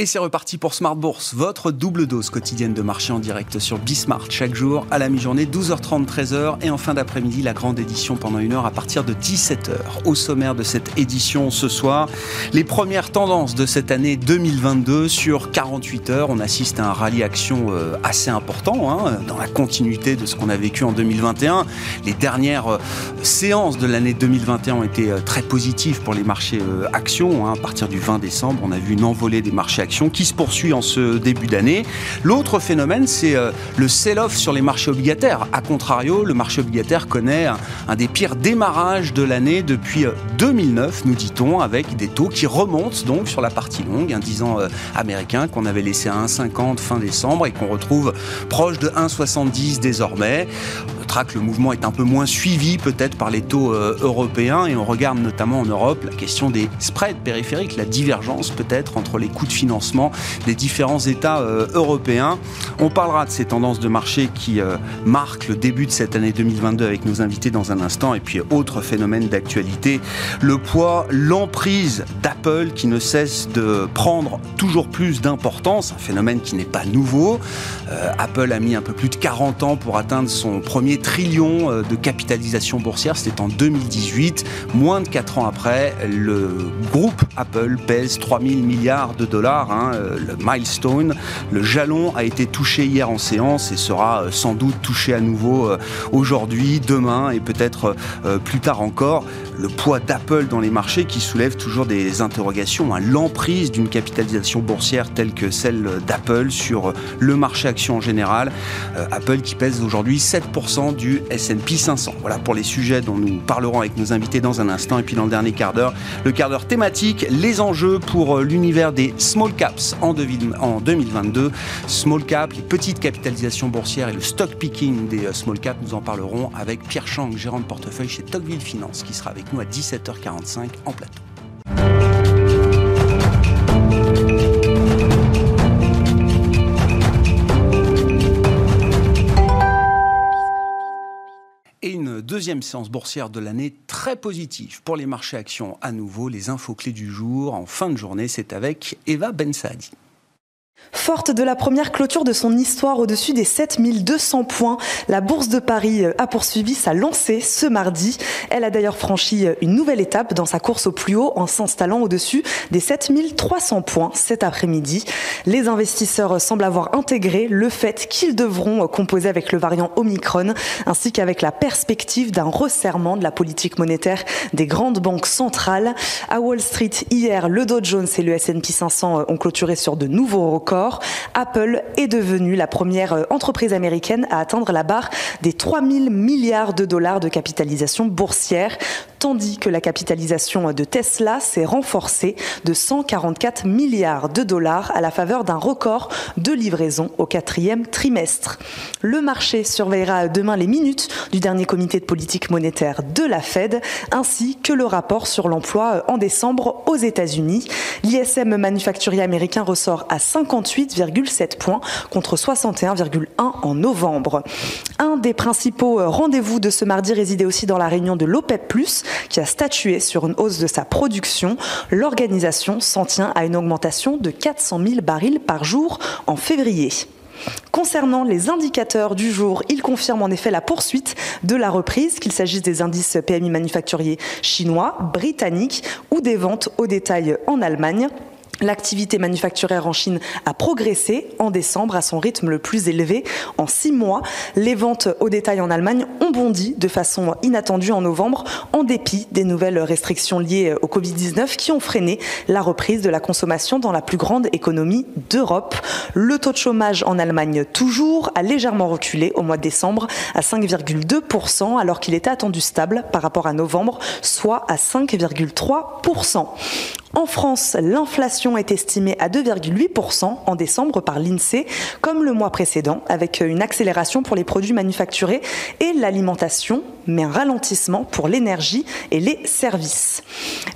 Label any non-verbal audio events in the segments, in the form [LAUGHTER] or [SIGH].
Et c'est reparti pour Smart Bourse, votre double dose quotidienne de marché en direct sur Bismart chaque jour à la mi-journée 12h30 13h et en fin d'après-midi la grande édition pendant une heure à partir de 17h. Au sommaire de cette édition ce soir, les premières tendances de cette année 2022 sur 48 heures. On assiste à un rallye action euh, assez important hein, dans la continuité de ce qu'on a vécu en 2021. Les dernières euh, séances de l'année 2021 ont été euh, très positives pour les marchés actions. Hein. À partir du 20 décembre, on a vu une envolée des marchés qui se poursuit en ce début d'année. L'autre phénomène, c'est euh, le sell-off sur les marchés obligataires. A contrario, le marché obligataire connaît un, des pires démarrages de l'année depuis 2009, euh, nous dit-on, avec des taux qui remontent donc sur la partie longue, un 10 ans euh, américain qu'on avait laissé à 1,50 fin décembre et qu'on retrouve proche de 1,70 désormais que le mouvement est un peu moins suivi peut-être par les taux européens et on regarde notamment en Europe la question des spreads périphériques, la divergence peut-être entre les coûts de financement des différents États euh, européens. On parlera de ces tendances de marché qui euh, marquent le début de cette année 2022 avec nos invités dans un instant et puis autre phénomène d'actualité, le poids, l'emprise d'Apple qui ne cesse de prendre toujours plus d'importance, un phénomène qui n'est pas nouveau. Apple a mis un peu plus de 40 ans pour atteindre son premier trillions euh, de capitalisation boursière, c'était en 2018. Moins de 4 ans après, le groupe Apple pèse 3000 milliards de dollars. Hein, euh, le milestone, le jalon a été touché hier en séance et sera euh, sans doute touché à nouveau aujourd'hui, demain et peut-être plus tard encore. Le poids d'Apple dans les marchés qui soulève toujours des interrogations. Hein. L'emprise d'une capitalisation boursière telle que celle d'Apple sur le marché action en général. Apple qui pèse aujourd'hui 7% du S&P 500. Voilà pour les sujets dont nous parlerons avec nos invités dans un instant. Et puis dans le dernier quart d'heure, le quart d'heure thématique, les enjeux pour euh, l'univers des small caps en 2022. Small cap, les petites capitalisations boursières et le stock picking des euh, small caps, nous en parlerons avec Pierre Chang, gérant de portefeuille chez Tocqueville Finance, qui sera avec nous à 17h45 en plateau. deuxième séance boursière de l'année très positive pour les marchés actions à nouveau. Les infos clés du jour en fin de journée, c'est avec Eva Bensadi. Forte de la première clôture de son histoire au-dessus des 7200 points, la Bourse de Paris a poursuivi sa lancée ce mardi. Elle a d'ailleurs franchi une nouvelle étape dans sa course au plus haut en s'installant au-dessus des 7300 points cet après-midi. Les investisseurs semblent avoir intégré le fait qu'ils devront composer avec le variant Omicron ainsi qu'avec la perspective d'un resserrement de la politique monétaire des grandes banques centrales. À Wall Street, hier, le Dow Jones et le S&P 500 ont clôturé sur de nouveaux records Apple est devenue la première euh, entreprise américaine à atteindre la barre des 3000 milliards de dollars de capitalisation boursière, tandis que la capitalisation de Tesla s'est renforcée de 144 milliards de dollars à la faveur d'un record de livraison au quatrième trimestre. Le marché surveillera demain les minutes du dernier comité de politique monétaire de la Fed, ainsi que le rapport sur l'emploi en décembre aux États-Unis. L'ISM manufacturier américain ressort à 58,7 points contre 61,1 en novembre. Un des principaux rendez-vous de ce mardi résidait aussi dans la réunion de l'OPEP+, qui a statué sur une hausse de sa production. L'organisation s'en tient à une augmentation de 400 000 barils par jour en février. Concernant les indicateurs du jour, ils confirment en effet la poursuite de la reprise, qu'il s'agisse des indices PMI manufacturiers chinois, britanniques ou des ventes au détail en Allemagne. L'activité manufacturière en Chine a progressé en décembre à son rythme le plus élevé. En six mois, les ventes au détail en Allemagne ont bondi de façon inattendue en novembre, en dépit des nouvelles restrictions liées au Covid-19 qui ont freiné la reprise de la consommation dans la plus grande économie d'Europe. Le taux de chômage en Allemagne toujours a légèrement reculé au mois de décembre à 5,2% alors qu'il était attendu stable par rapport à novembre, soit à 5,3%. En France, l'inflation est estimée à 2,8% en décembre par l'INSEE, comme le mois précédent, avec une accélération pour les produits manufacturés et l'alimentation, mais un ralentissement pour l'énergie et les services.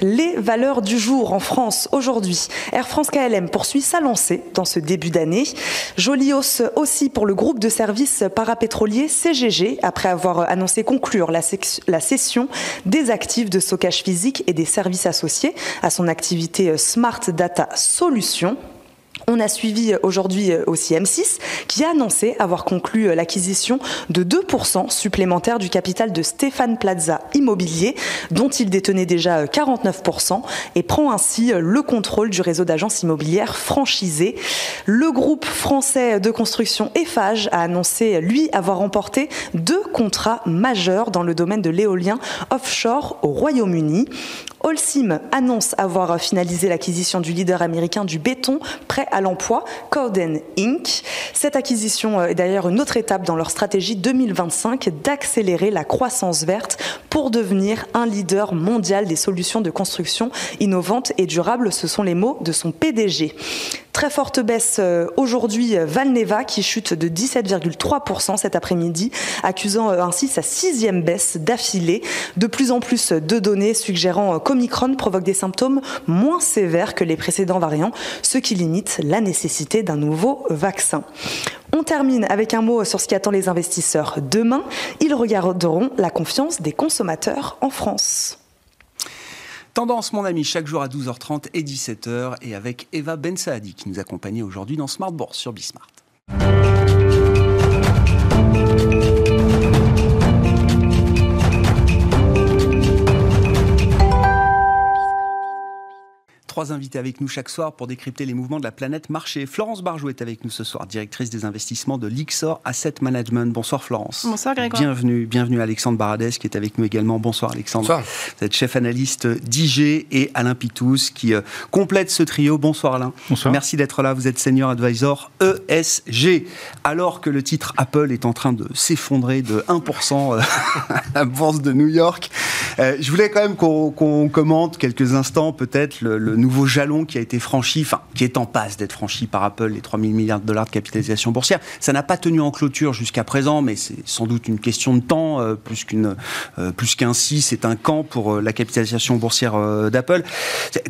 Les valeurs du jour en France aujourd'hui. Air France KLM poursuit sa lancée dans ce début d'année. Jolie hausse aussi pour le groupe de services parapétroliers CGG, après avoir annoncé conclure la, la cession des actifs de stockage physique et des services associés à son activité Smart Data Solutions On a suivi aujourd'hui aussi M6 qui a annoncé avoir conclu l'acquisition de 2% supplémentaires du capital de Stéphane Plaza Immobilier, dont il détenait déjà 49%, et prend ainsi le contrôle du réseau d'agences immobilières franchisées. Le groupe français de construction Eiffage a annoncé, lui, avoir remporté deux contrats majeurs dans le domaine de l'éolien offshore au Royaume-Uni. Holcim annonce avoir finalisé l'acquisition du leader américain du béton prêt à l'emploi, Corden Inc. Cette acquisition est d'ailleurs une autre étape dans leur stratégie 2025 d'accélérer la croissance verte pour devenir un leader mondial des solutions de construction innovantes et durables. Ce sont les mots de son PDG. Très forte baisse euh, aujourd'hui, Valneva qui chute de 17,3% cet après-midi, accusant euh, ainsi sa sixième baisse d'affilée. De plus en plus de données suggérant qu'Omicron provoque des symptômes moins sévères que les précédents variants, ce qui limite la nécessité d'un nouveau vaccin. On termine avec un mot sur ce qui attend les investisseurs demain. Ils regarderont la confiance des consommateurs en France. Tendance, mon ami, chaque jour à 12h30 et 17h, et avec Eva Bensaadi qui nous accompagne aujourd'hui dans Smart Bourse sur Bismart. Trois invités avec nous chaque soir pour décrypter les mouvements de la planète marché. Florence Barjou est avec nous ce soir, directrice des investissements de l'Ixor Asset Management. Bonsoir Florence. Bonsoir Grégoire. Bienvenue, bienvenue Alexandre Baradès qui est avec nous également. Bonsoir Alexandre. Bonsoir. Vous êtes chef analyste d'IG et Alain Pitous qui euh, complète ce trio. Bonsoir Alain. Bonsoir. Merci d'être là. Vous êtes senior advisor ESG. Alors que le titre Apple est en train de s'effondrer de 1% euh, à [LAUGHS] la bourse de New York, euh, je voulais quand même qu'on qu'on commente quelques instants peut-être le, le nouveau jalon qui a été franchi, enfin qui est en passe d'être franchi par Apple, les 3 000 milliards de dollars de capitalisation boursière. Ça n'a pas tenu en clôture jusqu'à présent, mais c'est sans doute une question de temps, euh, plus qu'une, euh, plus qu'un si, c'est un camp pour euh, la capitalisation boursière euh, d'Apple.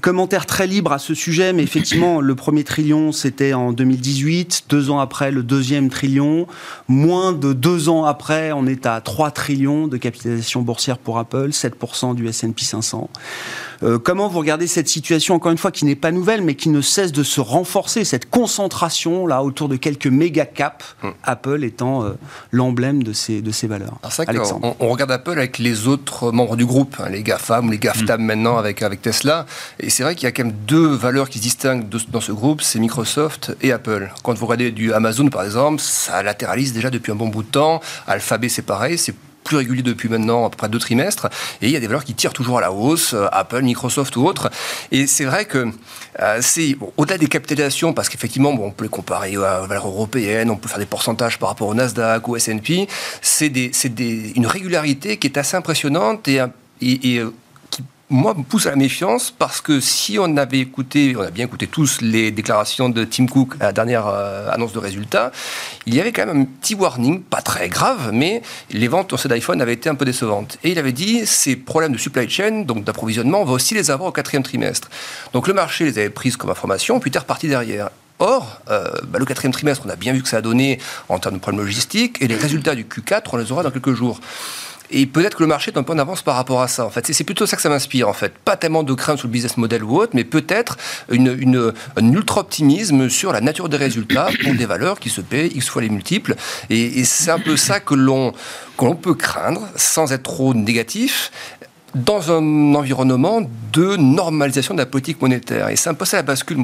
Commentaire très libre à ce sujet, mais effectivement, le premier trillion, c'était en 2018. Deux ans après, le deuxième trillion. Moins de deux ans après, on est à 3 trillions de capitalisation boursière pour Apple, 7% du S&P 500. Euh, comment vous regardez cette situation, encore une fois, qui n'est pas nouvelle, mais qui ne cesse de se renforcer, cette concentration là autour de quelques méga caps, Apple étant euh, l'emblème de ces, de ces valeurs Alors Alexandre. on regarde Apple avec les autres membres du groupe, hein, les GAFAM ou les GAFTAM maintenant avec, avec Tesla. Et c'est vrai qu'il y a quand même deux valeurs qui se distinguent de- dans ce groupe, c'est Microsoft et Apple. Quand vous regardez du Amazon par exemple, ça latéralise déjà depuis un bon bout de temps. Alphabet c'est pareil, c'est plus régulier depuis maintenant à peu près deux trimestres. Et il y a des valeurs qui tirent toujours à la hausse, euh, Apple, Microsoft ou autres. Et c'est vrai que euh, c'est bon, au-delà des capitalisations, parce qu'effectivement, bon, on peut les comparer aux valeurs européennes, on peut faire des pourcentages par rapport au Nasdaq ou S&P. C'est des, c'est des, une régularité qui est assez impressionnante et, et, et, moi, me pousse à la méfiance parce que si on avait écouté, on a bien écouté tous les déclarations de Tim Cook à la dernière euh, annonce de résultats, il y avait quand même un petit warning, pas très grave, mais les ventes sur d'iPhone avaient été un peu décevantes. Et il avait dit, ces problèmes de supply chain, donc d'approvisionnement, on va aussi les avoir au quatrième trimestre. Donc le marché les avait prises comme information, puis était reparti derrière. Or, euh, bah, le quatrième trimestre, on a bien vu que ça a donné en termes de problèmes logistiques, et les résultats du Q4, on les aura dans quelques jours. Et peut-être que le marché est un peu en avance par rapport à ça. En fait, C'est- plutôt ça que ça m'inspire. En fait, pas tellement de crainte sur le business model ou autre, mais peut-être une, une- un ultra optimisme sur la nature des résultats pour des valeurs qui se paient x fois les multiples. Et, et c'est un peu ça que l'on que l'on peut craindre, sans être trop négatif dans un environnement de normalisation de la politique monétaire. Et c'est un peu ça la bascule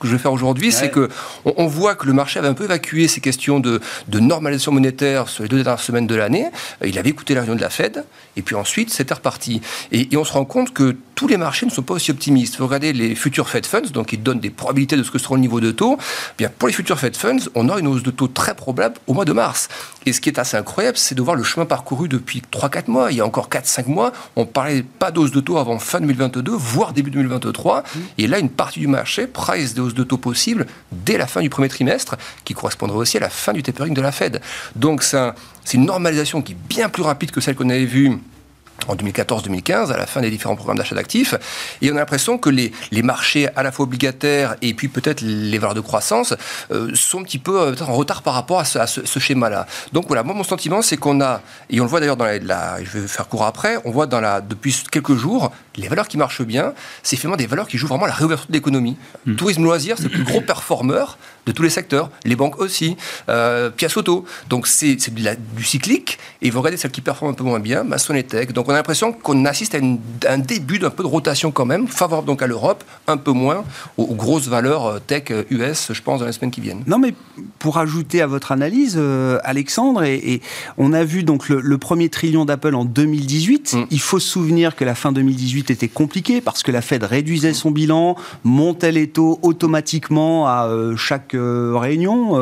que je vais faire aujourd'hui, c'est que on, on voit que le marché avait un peu évacué ces questions de, de normalisation monétaire sur les deux dernières semaines de l'année. Euh, Il avait écouté la réunion de la Fed, et puis ensuite c'était reparti. Et, et on se rend compte que tous les marchés ne sont pas aussi optimistes. Vous regardez les futurs Fed Funds, donc ils donnent des probabilités de ce que sera le niveau de taux. Eh Bien, pour les futurs Fed Funds, on a une hausse de taux très probable au mois de mars. Et ce qui est assez incroyable, c'est de voir le chemin parcouru depuis 3-4 mois. Il y a encore 4-5 mois, on parlait pas d'hausse de taux avant fin 2022, voire début 2023. Et là, une partie du marché price des hausses de taux possibles dès la fin du premier trimestre, qui correspondrait aussi à la fin du tapering de la Fed. Donc c'est un- c'est une normalisation qui est bien plus rapide que celle qu'on avait vue en 2014-2015, à la fin des différents programmes d'achat d'actifs. Et on a l'impression que les, les, marchés à la fois obligataires et puis peut-être les valeurs de croissance euh, sont un petit peu euh, en retard par rapport à ce, ce, schéma-là. Donc voilà, moi mon sentiment c'est qu'on a, et on le voit d'ailleurs dans la, je vais faire court après, on voit dans la, depuis quelques jours, les valeurs qui marchent bien, c'est finalement des valeurs qui jouent vraiment la réouverture de l'économie. Mmh. Tourisme loisir, c'est le plus gros performeur de tous les secteurs, les banques aussi, euh, Piace Auto. Donc c'est du cyclique, et vous regardez celles qui performent un peu moins bien, Maçon et Tech. Donc on a l'impression qu'on assiste à, un début d'un peu de rotation quand même, favorable donc à l'Europe, un peu moins aux, grosses valeurs euh, tech US, euh, je pense, dans les semaines qui viennent. Non mais pour ajouter à votre analyse, euh, Alexandre, et, on a vu donc le, premier trillion d'Apple en 2018. Mm. Il faut se souvenir que la fin 2018 était compliquée parce que la Fed réduisait son bilan, montait les taux automatiquement à chaque réunion,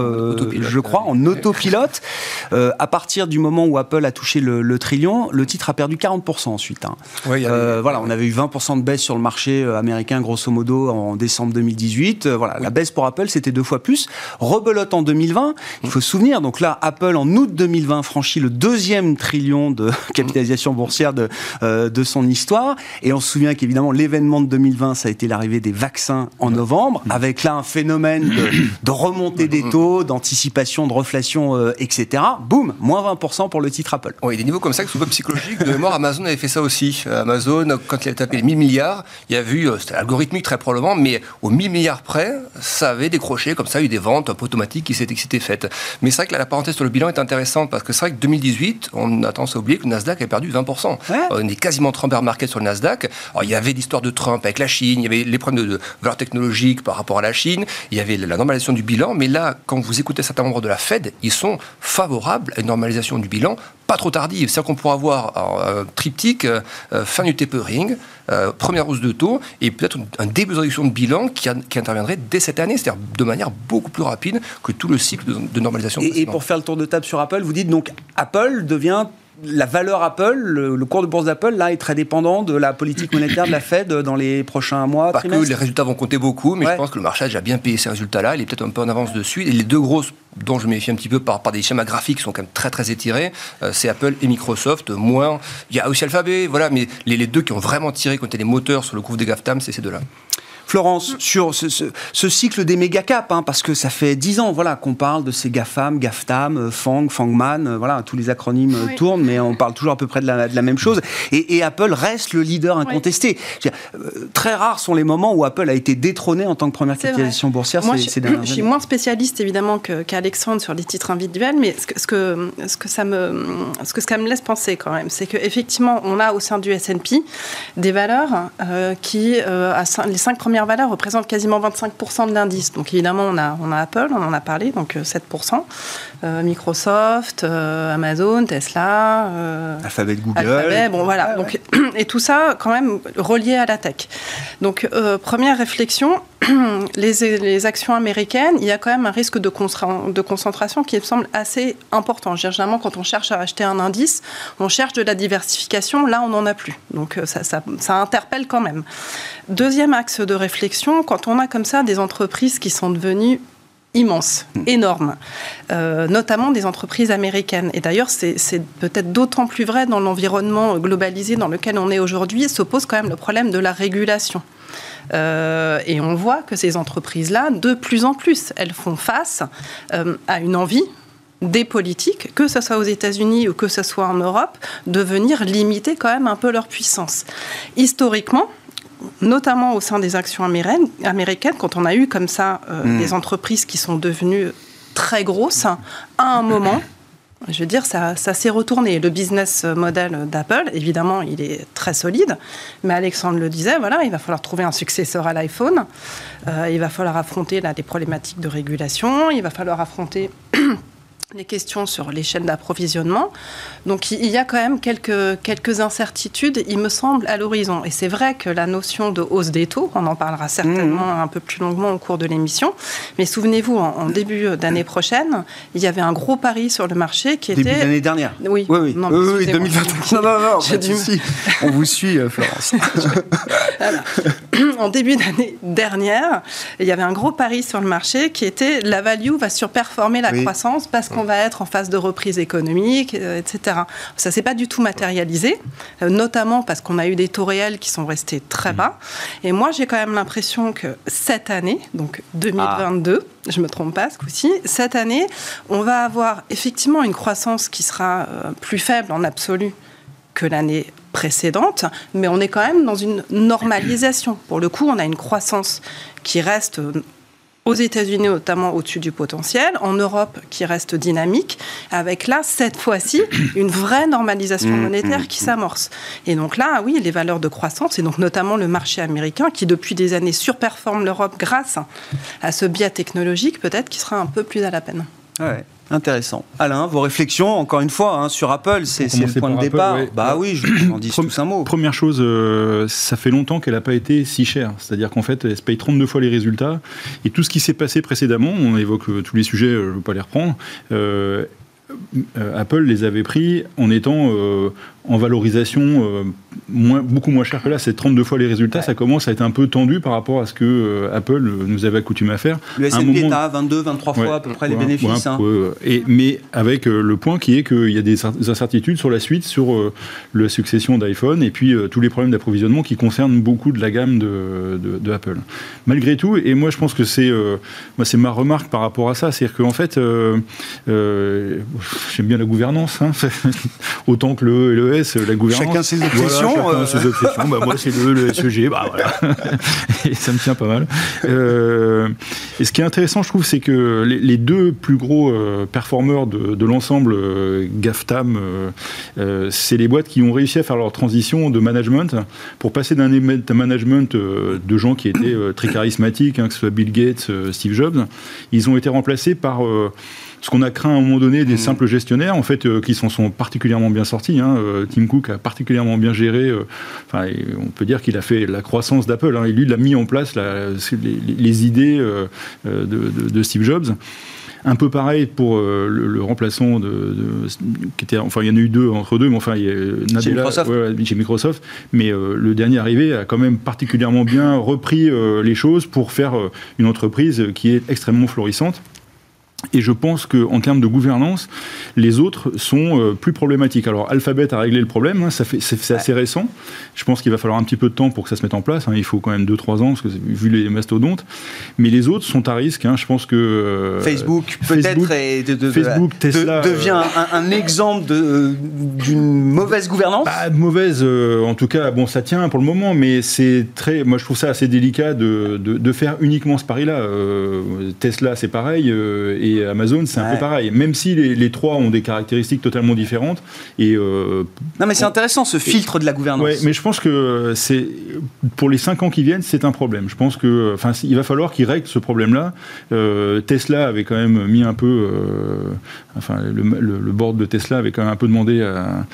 je crois, en autopilote. [LAUGHS] à partir du moment où Apple a touché le, trillion, le titre a perdu 40% ensuite. Hein. voilà, on avait eu 20% de baisse sur le marché américain, grosso modo, en décembre 2018. voilà, la baisse pour Apple, c'était deux fois plus. Rebelote en 2020, il faut se souvenir, donc là, Apple, en août 2020, franchit le deuxième trillion de [LAUGHS] capitalisation boursière de, de son histoire. Et on se souvient qu'évidemment, l'événement de 2020, ça a été l'arrivée des vaccins en novembre, avec là un phénomène de, remontée des taux, d'anticipation, de reflation, euh, etc. Boum, moins 20% pour le titre Apple. Oui, des niveaux comme ça qui sont pas psychologiques. De mémoire, Amazon avait fait ça aussi. Amazon, quand il a tapé les 1000 milliards, il y a vu, euh, c'était algorithmique très probablement, mais aux 1000 milliards près, ça avait décroché, comme ça, il y a eu des ventes un peu automatiques qui s'étaient faites. Mais c'est vrai que la parenthèse sur le bilan est intéressante parce que c'est vrai que 2018, on a tendance à oublier que le Nasdaq a perdu 20%. On est quasiment Trump market sur le Nasdaq. Alors, il y avait l'histoire de Trump avec la Chine, il y avait les problèmes de, de valeur technologique par rapport à la Chine, il y avait la normalisation du bilan, mais là, quand vous écoutez certains membres de la Fed, ils sont favorables à une normalisation du bilan pas trop tardive. C'est-à-dire qu'on pourra avoir un triptyque, euh, fin du tapering, euh, première hausse de taux, et peut-être un début de réduction de bilan qui, interviendrait dès cette année, c'est-à-dire de manière beaucoup plus rapide que tout le cycle de, normalisation. Et, et, pour faire le tour de table sur Apple, vous dites donc Apple devient la valeur Apple, le, cours de bourse d'Apple, là, est très dépendant de la politique monétaire de la Fed dans les prochains mois. Parce que les résultats vont compter beaucoup, mais je pense que le marché a déjà bien payé ces résultats-là. Il est peut-être un peu en avance dessus. Et les deux grosses dont je me méfie un petit peu par, par des schémas graphiques qui sont quand même très très étirés, euh, c'est Apple et Microsoft. Moins, il y a aussi Alphabet, voilà, mais les, les deux qui ont vraiment tiré, quand les moteurs sur le cours des GAFTAM, c'est ces deux-là. Florence, sur ce, cycle des méga caps, hein, parce que ça fait dix ans voilà, qu'on parle de ces GAFAM, GAFTAM, euh, FANG, FANGMAN, euh, voilà, tous les acronymes euh, tournent, mais on parle toujours à peu près de la, même chose. Et, Apple reste le leader incontesté. très rares sont les moments où Apple a été détrôné en tant que première capitalisation boursière Moi, ces, je, [CLEARS THROAT] je suis moins spécialiste évidemment qu'Alexandre sur les titres individuels, mais ce que, ce que, ce que, ça, me, ce que ça me laisse penser quand même, c'est qu'effectivement, on a au sein du S&P des valeurs qui, à les cinq premières première valeur représente quasiment 25% de l'indice. Donc évidemment, on a, on a Apple, on en a parlé, donc 7%. Euh, euh, Microsoft, euh, Amazon, Tesla, Alphabet, Google. Alphabet, bon voilà. Donc, [CLEARS THROAT] et tout ça, quand même, relié à la tech. Donc, première réflexion, [CLEARS THROAT] les, les, actions américaines, il y a quand même un risque de, de concentration qui me semble assez important. Généralement, quand on cherche à acheter un indice, on cherche de la diversification. Là, on n'en a plus. Donc, ça, ça, ça interpelle quand même. Deuxième axe de réflexion, quand on a comme ça des entreprises qui sont devenues immenses, hmm. énormes, euh, notamment des entreprises américaines. Et d'ailleurs, c'est peut-être d'autant plus vrai dans l'environnement globalisé dans lequel on est aujourd'hui, se pose quand même le problème de la régulation. Euh, et on voit que ces entreprises-là, de plus en plus, elles font face euh, à une envie des politiques, que ce soit aux États-Unis ou que ce soit en Europe, de venir limiter quand même un peu leur puissance. Historiquement, notamment au sein des actions américaines, quand on a eu comme ça euh, hmm. des entreprises qui sont devenues très grosses, à un moment, je veux dire, ça, s'est retourné. Le business model d'Apple, évidemment, il est très solide, mais Alexandre le disait, voilà, il va falloir trouver un successeur à l'iPhone, euh, il va falloir affronter là, des problématiques de régulation, il va falloir affronter [CLEARS THROAT] les questions sur les chaînes d'approvisionnement. Donc il y a quand même quelques, quelques incertitudes, il me semble, à l'horizon. Et c'est vrai que la notion de hausse des taux, on en parlera certainement mmh. un peu plus longuement au cours de l'émission, mais souvenez-vous, en, début d'année prochaine, il y avait un gros pari sur le marché qui était... Début d'année dernière Oui, oui, oui. Non, oui, 2021. Non, non, non, [LAUGHS] on vous suit, euh, Florence. [LAUGHS] en début d'année dernière, il y avait un gros pari sur le marché qui était la value va surperformer la croissance parce qu'on qu'on va être en phase de reprise économique, etc. Ça s'est pas du tout matérialisé, notamment parce qu'on a eu des taux réels qui sont restés très bas. Et moi, j'ai quand même l'impression que cette année, donc 2022, ah. je me trompe pas ce coup-ci, cette année, on va avoir effectivement une croissance qui sera plus faible en absolu que l'année précédente, mais on est quand même dans une normalisation. Pour le coup, on a une croissance qui reste euh, aux États-Unis notamment au-dessus du potentiel, en Europe qui reste dynamique, avec là, cette fois-ci, [COUGHS] une vraie normalisation mmh, monétaire mmh, qui mmh. s'amorce. Et donc là, oui, les valeurs de croissance, et donc notamment le marché américain, qui depuis des années surperforme l'Europe grâce à ce biais technologique, peut-être qui sera un peu plus à la peine. Ouais. Intéressant. Alain, vos réflexions, encore une fois, hein, sur Apple, c'est le point de départ. Bah oui, je vous en dis tous un mot. Première chose, euh, ça fait longtemps qu'elle n'a pas été si chère. C'est-à-dire qu'en fait, elle se paye 32 fois les résultats. Et tout ce qui s'est passé précédemment, on évoque euh, tous les sujets, euh, je ne veux pas les reprendre, Apple les avait pris en étant en valorisation euh, moins, beaucoup moins cher que là. C'est 32 fois les résultats. Ça commence à être un peu tendu par rapport à ce que euh, Apple nous avait accoutumé à faire. Le S&P est à 22, 23 fois à peu près les bénéfices. Hein. et, mais avec euh, le point qui est qu'il y a des incertitudes sur la suite, sur la succession d'iPhone et puis tous les problèmes d'approvisionnement qui concernent beaucoup de la gamme de, de, Apple. Malgré tout, et moi je pense que c'est c'est ma remarque par rapport à ça, c'est-à-dire qu'en fait, j'aime bien la gouvernance, hein, [LAUGHS] autant que le, le euh, la gouvernance. Chacun ses obsessions. chacun euh. ses obsessions. bah, moi, c'est le, le SEG. Bah, voilà. [LAUGHS] et ça me tient pas mal. Euh, et ce qui est intéressant, je trouve, c'est que les, deux plus gros performeurs de, de l'ensemble GAFTAM, c'est les boîtes qui ont réussi à faire leur transition de management pour passer d'un management de gens qui étaient très charismatiques, hein, que ce soit Bill Gates, Steve Jobs. Ils ont été remplacés par ce qu'on a craint à un moment donné des mm. simples gestionnaires, en fait, euh, qui s'en sont particulièrement bien sortis. Hein. Euh, Tim Cook a particulièrement bien géré. Euh, enfin, on peut dire qu'il a fait la croissance d'Apple. Hein, et lui, il a mis en place les, idées de, Steve Jobs. Un peu pareil pour le, remplaçant de, qui était, enfin il y en a eu deux entre deux, mais enfin il y a chez Microsoft. chez Microsoft, mais le dernier arrivé a quand même particulièrement bien repris les choses pour faire une entreprise qui est extrêmement florissante. Et je pense qu'en termes de gouvernance, les autres sont euh, plus problématiques. Alors, Alphabet a réglé le problème, hein, ça fait, c'est, assez récent. Je pense qu'il va falloir un petit peu de temps pour que ça se mette en place. Hein. Il faut quand même 2-3 ans, parce que, vu les mastodontes. Mais les autres sont à risque. Hein. Je pense que. Euh, Facebook, peut-être, Facebook, Tesla, devient un, exemple de, d'une mauvaise gouvernance? Bah, Mauvaise, euh, en tout cas, bon, ça tient pour le moment, mais c'est très. Moi, je trouve ça assez délicat de, de, de faire uniquement ce pari-là. Tesla, c'est pareil. et Amazon, c'est un peu pareil. Même si les, trois ont des caractéristiques totalement différentes. Et, euh, non, mais c'est intéressant ce filtre de la gouvernance. Ouais, mais je pense que c'est pour les cinq ans qui viennent, c'est un problème. Je pense que, enfin, il va falloir qu'ils règlent ce problème-là. Euh, Tesla avait quand même mis un peu, euh, enfin, le, le, board de Tesla avait quand même un peu demandé à,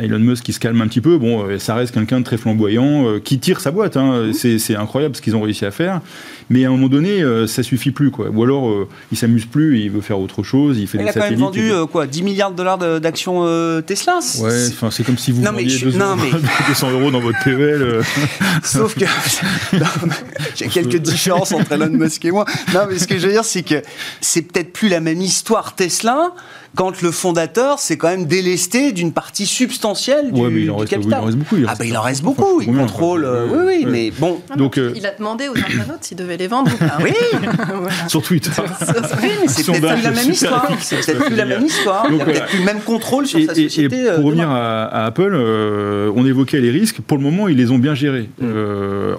Elon Musk qui se calme un petit peu. Bon, ça reste quelqu'un de très flamboyant qui tire sa boîte. Hein. C'est incroyable ce qu'ils ont réussi à faire. Mais à un moment donné, ça suffit plus, quoi. Ou alors il s'amuse plus, il veut faire autre chose, il fait il a quand même vendu euh, quoi, 10 milliards de dollars d'actions euh, Tesla. Ouais, enfin c'est comme si vous vendiez 200, [LAUGHS] euros dans votre PEL. [LAUGHS] Euh. Sauf que [LAUGHS] j'ai quelques différences entre Elon Musk et moi. Non, mais ce que je veux dire, c'est que c'est peut-être plus la même histoire Tesla quand le fondateur s'est quand même délesté d'une partie substantielle du, il en reste, capital. Il en reste beaucoup. Il ah ben il en reste beaucoup. Il contrôle. Euh, oui, oui, mais bon. Ah donc, euh, il a demandé aux internautes s'ils devaient les vendre. Oui. [LAUGHS] [LAUGHS] Sur Twitter. oui, mais c'est peut-être plus la même histoire. C'est peut-être plus la même histoire. il n'y a peut-être plus le même contrôle sur sa société. Et pour euh, revenir à, Apple, on évoquait les risques. Pour le moment, ils les ont bien gérés. Mm.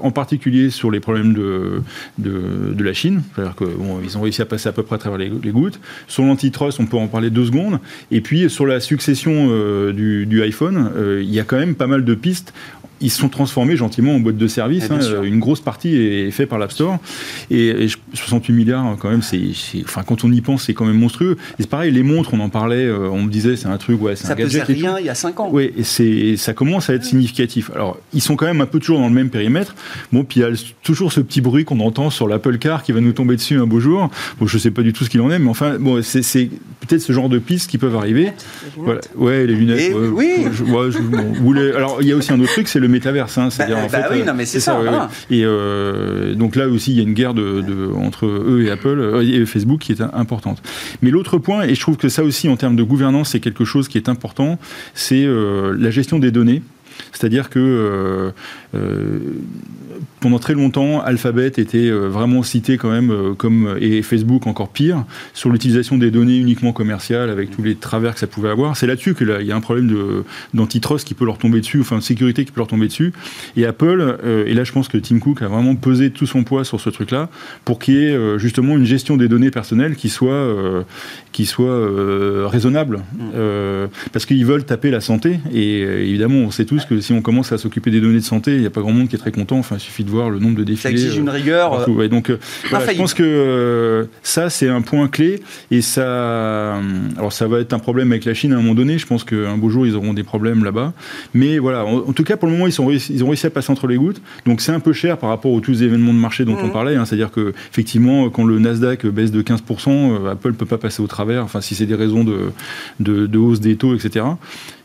en particulier sur les problèmes de, de, la Chine. C'est-à-dire qu'ils ont réussi à passer à peu près à travers les, gouttes. Sur l'antitrust, on peut en parler deux secondes. Et puis sur la succession euh, du, iPhone, euh, il y a quand même pas mal de pistes ils se sont transformés gentiment en boîte de service. Hein. Une grosse partie est faite par l'App Store. Et, 68 milliards, quand même, c'est, enfin, quand on y pense, c'est quand même monstrueux. Et c'est pareil, les montres, on en parlait, euh, on me disait, c'est un truc, ouais, c'est un gadget. Ça rien il y a 5 ans. Oui, et c'est, ça commence à être significatif. Alors, ils sont quand même un peu toujours dans le même périmètre. Bon, puis il y a toujours ce petit bruit qu'on entend sur l'Apple Car qui va nous tomber dessus un beau jour. Bon, je sais pas du tout ce qu'il en est, mais enfin, bon, c'est, peut-être ce genre de pistes qui peuvent arriver. Les voilà. Ouais, les lunettes. oui. alors, il y a aussi un autre truc, c'est le le métaverse. Hein, c'est-à-dire, bah, en bah fait, oui, non, mais c'est ça. Et euh, donc là aussi, il y a une guerre de, entre eux et Apple et Facebook qui est importante. Mais l'autre point, et je trouve que ça aussi en termes de gouvernance, c'est quelque chose qui est important, c'est la gestion des données. C'est-à-dire que euh, euh, pendant très longtemps, Alphabet était euh, vraiment cité quand même, comme, et Facebook encore pire, sur l'utilisation des données uniquement commerciales, avec tous les travers que ça pouvait avoir. C'est là-dessus qu'il y a un problème d'antitrust qui peut leur tomber dessus, enfin de sécurité qui peut leur tomber dessus. Et Apple, et là je pense que Tim Cook a vraiment pesé tout son poids sur ce truc-là, pour qu'il y ait justement une gestion des données personnelles qui soit, qui soit raisonnable. Mm. parce qu'ils veulent taper la santé, et évidemment on sait tous que si on commence à s'occuper des données de santé, il n'y a pas grand monde qui est très content. Enfin, il suffit de voir le nombre de défilés. Ça exige une rigueur. donc, euh, je pense que euh, ça, c'est un point clé. Et ça, euh, alors, ça va être un problème avec la Chine à un moment donné. Je pense qu'un beau jour, ils auront des problèmes là-bas. Mais voilà, en, tout cas, pour le moment, ils, sont, ils ont réussi à passer entre les gouttes. Donc, c'est un peu cher par rapport aux tous les événements de marché dont on mmh. parlait. Hein. C'est-à-dire que, effectivement, quand le Nasdaq baisse de 15%, Apple ne peut pas passer au travers. Enfin, si c'est des raisons de, de, de hausse des taux, etc.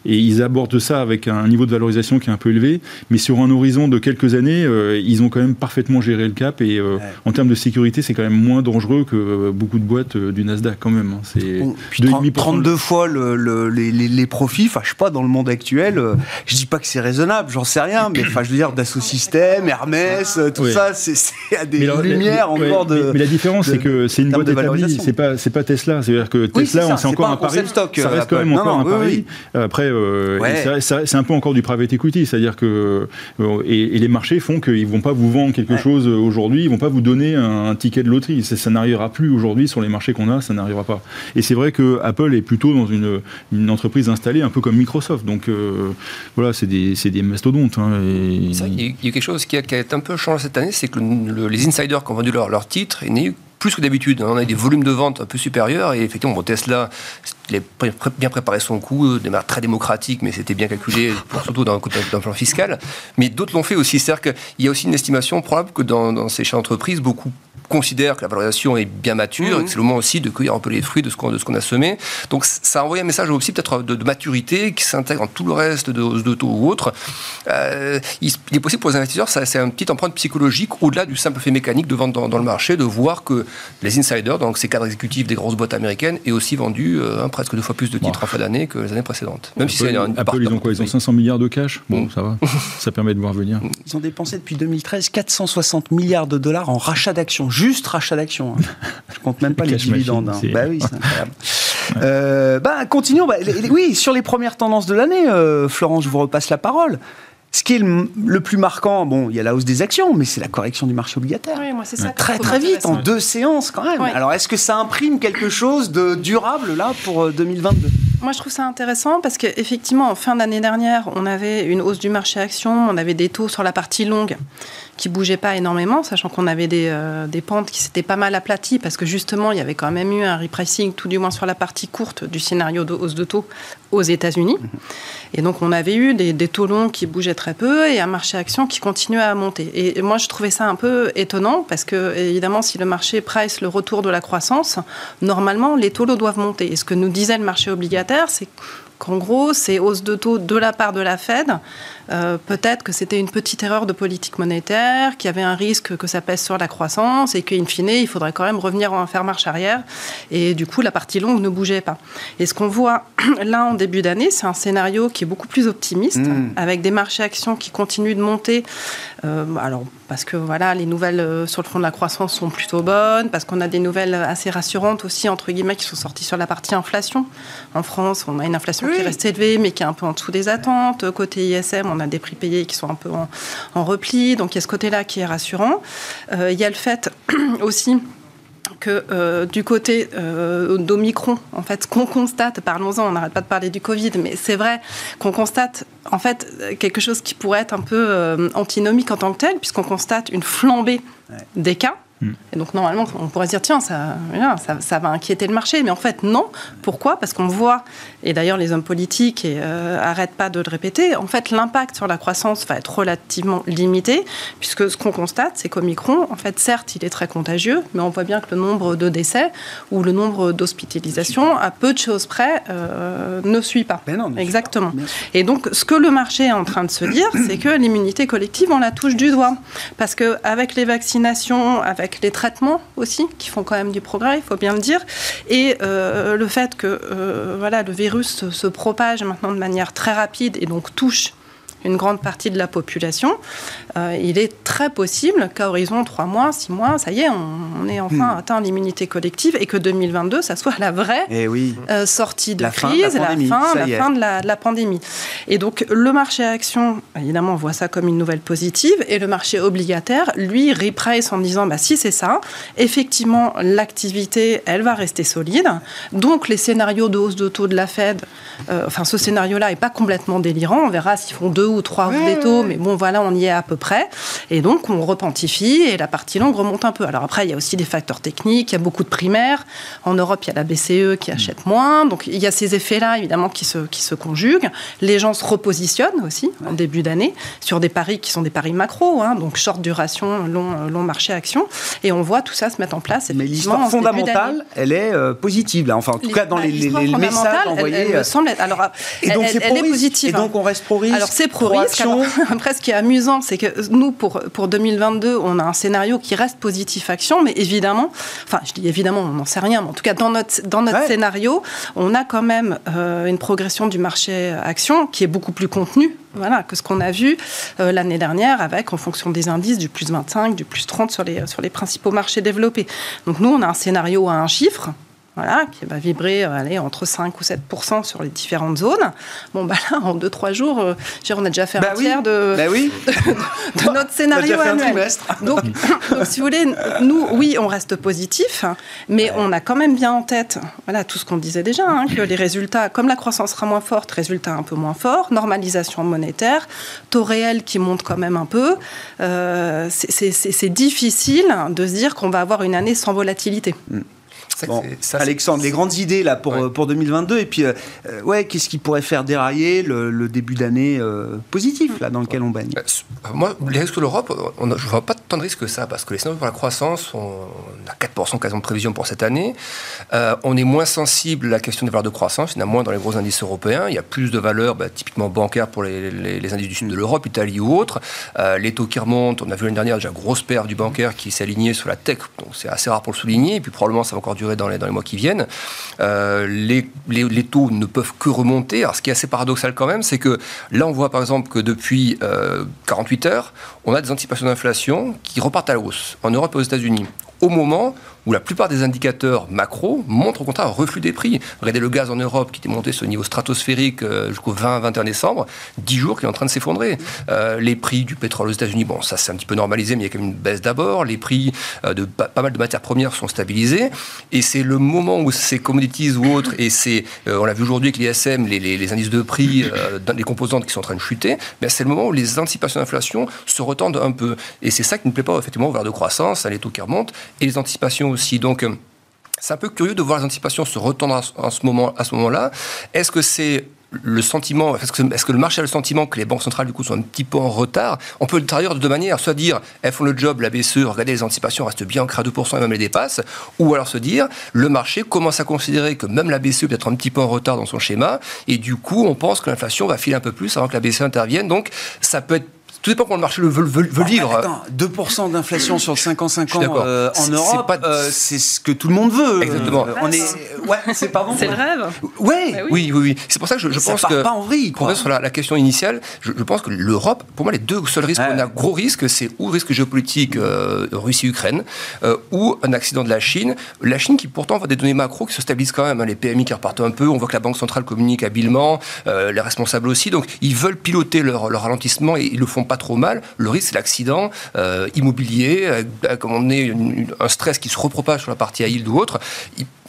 Et ils abordent ça avec un niveau de valorisation qui est un peu élevé, mais sur un horizon de quelques années, euh, ils ont quand même parfaitement géré le cap. Et euh, en termes de sécurité, c'est quand même moins dangereux que euh, beaucoup de boîtes du Nasdaq quand même. Hein. C'est 32 fois le, les, profits. Enfin, je sais pas dans le monde actuel. je dis pas que c'est raisonnable, j'en sais rien, mais enfin, je veux dire, Dassault Systèmes, Hermès, tout ça, c'est à des lumières encore de. Mais, la différence, c'est que c'est une boîte établie. C'est pas pas Tesla. C'est-à-dire que Tesla, c'est encore un pari. Ça reste quand même encore un pari. Après euh, c'est un peu encore du private equity, c'est-à-dire que euh, et, les marchés font qu'ils vont pas vous vendre quelque chose aujourd'hui, ils vont pas vous donner un, ticket de loterie. Ça, n'arrivera plus aujourd'hui sur les marchés qu'on a, ça n'arrivera pas. Et c'est vrai que Apple est plutôt dans une, une, entreprise installée, un peu comme Microsoft. Donc euh, voilà, c'est des, des, mastodontes. Hein, il y a quelque chose qui a, été un peu changé cette année, c'est que les insiders qui ont vendu leur, leur titre, il n'y plus que d'habitude. On a des volumes de vente un peu supérieurs et effectivement, Tesla, il bien préparé son coup, démarre très démocratique, mais c'était bien calculé, surtout dans un plan fiscal. Mais d'autres l'ont fait aussi. C'est-à-dire qu'il y a aussi une estimation probable que dans, ces chaînes d'entreprise, beaucoup considère que la valorisation est bien mature et que c'est le moment aussi de cueillir un peu les fruits de ce qu'on a semé. Donc ça envoie un message aussi peut-être de, maturité qui s'intègre dans tout le reste de hausse de taux ou autre. Euh, il, est possible pour les investisseurs, c'est un petit empreinte psychologique au-delà du simple fait mécanique de vente dans, le marché, de voir que les insiders, donc ces cadres exécutifs des grosses boîtes américaines, aient aussi vendu euh, presque deux fois plus de titres en fin d'année que les années précédentes. Même si c'est une Apple, ils ont quoi Ils ont 500 milliards de cash? Bon, mm. ça va. ça permet de voir venir. Ils ont dépensé depuis 2013 460 milliards de dollars en rachat d'actions juste rachat d'actions. Hein. Je compte même pas [LAUGHS] les dividendes. Hein. Bah oui, c'est incroyable. Euh, bah, continuons. Bah, oui, sur les premières tendances de l'année, euh, Florence, je vous repasse la parole. Ce qui est le, plus marquant, bon, il y a la hausse des actions, mais c'est la correction du marché obligataire. Oui, moi, c'est ça. Très très vite, en deux séances quand même. Alors, est-ce que ça imprime quelque chose de durable là pour 2022 euh, Moi, je trouve ça intéressant parce qu'effectivement, en fin d'année dernière, on avait une hausse du marché actions, on avait des taux sur la partie longue qui bougeaient pas énormément, sachant qu'on avait des, euh, des pentes qui s'étaient pas mal aplaties parce que justement, il y avait quand même eu un repricing, tout du moins sur la partie courte du scénario de hausse de taux aux États-Unis. Mhm. Et donc, on avait eu des, des, taux longs qui bougeaient très peu et un marché action qui continuait à monter. Et, moi, je trouvais ça un peu étonnant parce que, évidemment, si le marché price le retour de la croissance, normalement, les taux doivent monter. Et ce que nous disait le marché obligataire, c'est qu'en gros, ces hausses de taux de la part de la Fed euh, peut-être que c'était une petite erreur de politique monétaire, qu'il y avait un risque que ça pèse sur la croissance et qu'in fine, il faudrait quand même revenir en faire marche arrière. Et du coup, la partie longue ne bougeait pas. Et ce qu'on voit [CLEARS THROAT] là en début d'année, c'est un scénario qui est beaucoup plus optimiste, mmh. avec des marchés actions qui continuent de monter. Euh, alors, parce que voilà, les nouvelles euh, sur le front de la croissance sont plutôt bonnes, parce qu'on a des nouvelles assez rassurantes aussi, entre guillemets, qui sont sorties sur la partie inflation. En France, on a une inflation qui reste élevée, mais qui est un peu en dessous des attentes. Côté ISM, on a des prix payés qui sont un peu en, repli. Donc il y a ce côté-là qui est rassurant. Euh, il y a le fait [CLEARS THROAT] aussi que euh, du côté euh, d'Omicron, en fait, ce qu'on constate, parlons-en, on n'arrête pas de parler du Covid, mais c'est vrai qu'on constate en fait quelque chose qui pourrait être un peu antinomique en tant que tel, puisqu'on constate une flambée des cas. Et donc normalement, on pourrait se dire, tiens, ça, ça, va inquiéter le marché. Mais en fait, non. Pourquoi? Parce qu'on voit, et d'ailleurs les hommes politiques et, euh, arrêtent pas de le répéter, en fait, l'impact sur la croissance va être relativement limité, puisque ce qu'on constate, c'est qu'Omicron, en fait, certes, il est très contagieux, mais on voit bien que le nombre de décès ou le nombre d'hospitalisations, à peu de choses près, euh, ne suit pas. Ben non, Exactement. Et donc, ce que le marché est en train de se dire, c'est que l'immunité collective, on la touche du doigt. Parce qu'avec les vaccinations, avec les traitements aussi, qui font quand même du progrès, il faut bien le dire, et le fait que voilà, le virus se propage maintenant de manière très rapide et donc touche une grande partie de la population, euh, il est très possible qu'à horizon 3 mois, 6 mois, ça y est, on, ait enfin hmm. atteint l'immunité collective et que 2022, ça soit la vraie eh oui. Euh, sortie de crise, la, fin, la fin de la, pandémie. Et donc le marché action, évidemment, on voit ça comme une nouvelle positive, et le marché obligataire, lui, reprice en disant, bah, si c'est ça, effectivement, l'activité, elle va rester solide. Donc les scénarios de hausse de taux de la Fed, euh, enfin ce scénario-là n'est pas complètement délirant, on verra s'ils font deux ou trois des taux, mais bon, voilà, on y est à peu près. Et donc, on repentifie et la partie longue remonte un peu. Alors après, il y a aussi des facteurs techniques, il y a beaucoup de primaires. En Europe, il y a la BCE qui achète moins. Donc, il y a ces effets-là, évidemment, qui se, qui se conjuguent. Les gens se repositionnent aussi, en début d'année, sur des paris qui sont des paris macro, hein, donc short duration, long, long marché action. Et on voit tout ça se mettre en place. Mais l'histoire fondamentale, elle est euh, positive, là. Enfin, en tout cas, dans les, les, messages envoyés. Elle, semble être. Alors, et donc, elle, est positive. Et donc, on reste pro risque. Alors, c'est pro risque. après, ce qui est amusant, c'est que nous, pour, pour 2022, on a un scénario qui reste positif action, mais évidemment, enfin, je dis évidemment, on n'en sait rien, mais en tout cas, dans notre, dans notre scénario, on a quand même euh, une progression du marché action qui est beaucoup plus contenue voilà, que ce qu'on a vu euh, l'année dernière avec, en fonction des indices, du plus 25, du plus 30 sur les, sur les principaux marchés développés. Donc nous, on a un scénario à un chiffre, voilà, qui va vibrer euh, allez, entre 5 ou 7 sur les différentes zones. Bon, bah là, en 2-3 jours, euh, on a déjà fait bah un tiers de, bah oui. [LAUGHS] de, notre scénario annuel. Donc, [LAUGHS] donc, si vous voulez, nous, oui, on reste positif, mais on a quand même bien en tête voilà, tout ce qu'on disait déjà, hein, que les résultats, comme la croissance sera moins forte, résultats un peu moins forts, normalisation monétaire, taux réel qui monte quand même un peu, euh, c'est difficile de se dire qu'on va avoir une année sans volatilité. Mm. Bon, Alexandre, les grandes idées là pour, pour 2022 et puis euh, euh, ouais, qu'est-ce qui pourrait faire dérailler le, début d'année euh, positif là dans lequel on baigne? Moi, les risques de l'Europe, je ne vois pas tant de risques que ça parce que les scénarios pour la croissance, on a 4% quasiment de prévision pour cette année. on est moins sensible à la question des valeurs de croissance, il y en a moins dans les gros indices européens. Il y a plus de valeurs bah, typiquement bancaires pour les, les, indices du sud de l'Europe, Italie ou autres. les taux qui remontent, on a vu l'année dernière déjà grosse perte du bancaire qui s'est alignée sur la tech, donc c'est assez rare pour le souligner. Et puis probablement ça va encore durer dans les, mois qui viennent. Euh, les, les, taux ne peuvent que remonter. Alors, ce qui est assez paradoxal quand même, c'est que là, on voit par exemple que depuis 48 euh, heures, on a des anticipations d'inflation qui repartent à la hausse en Europe et aux États-Unis au moment où la plupart des indicateurs macro montrent au contraire un reflux des prix. Regardez le gaz en Europe qui était monté sur ce niveau stratosphérique euh, jusqu'au 20-21 décembre, 10 jours qu'il est en train de s'effondrer. Euh, les prix du pétrole aux États-Unis, bon, ça c'est un petit peu normalisé, mais il y a quand même une baisse d'abord. Les prix euh, de pas, mal de matières premières sont stabilisés. Et c'est le moment où ces commodities ou autres, et c'est, on l'a vu aujourd'hui avec l'ISM, les, les, indices de prix, les composantes qui sont en train de chuter, mais c'est le moment où les anticipations d'inflation se retendent un peu. Et c'est ça qui ne plaît pas effectivement au verre de croissance, à les taux qui remontent, et les anticipations Donc, euh, c'est un peu curieux de voir les anticipations se retendre à ce moment, à ce moment-là. Est-ce que c'est le sentiment, est-ce que, est que, le marché a le sentiment que les banques centrales du coup sont un petit peu en retard? On peut le traduire de deux manières, soit dire elles font le job, la BCE, regardez les anticipations restent bien ancrées à 2% et même les dépassent, ou alors se dire le marché commence à considérer que même la BCE peut être un petit peu en retard dans son schéma, et du coup on pense que l'inflation va filer un peu plus avant que la BCE intervienne, donc ça peut être tout dépend comment le marché veut, veut, veut vivre. Attends, 2% d'inflation sur 5 ans, 5 ans euh, en Europe, euh, c'est ce que tout le monde veut. Exactement. Euh, on est... Ouais, c'est pas bon. C'est le rêve. Ouais. Bah oui, oui, oui. C'est pour ça que je, je pense que. pas en vrille, quoi. Sur la, la, question initiale, je, je pense que l'Europe, pour moi, les deux seuls risques on a gros risques, c'est ou risque géopolitique Russie-Ukraine, ou un accident de la Chine. La Chine qui pourtant voit des données macro qui se stabilisent quand même, hein, les PMI qui repartent un peu, on voit que la Banque centrale communique habilement, les responsables aussi, donc ils veulent piloter leur, leur ralentissement et ils le font pas trop mal. Le risque, c'est l'accident euh, immobilier, euh, comme on est un stress qui se repropage sur la partie à yield ou autre.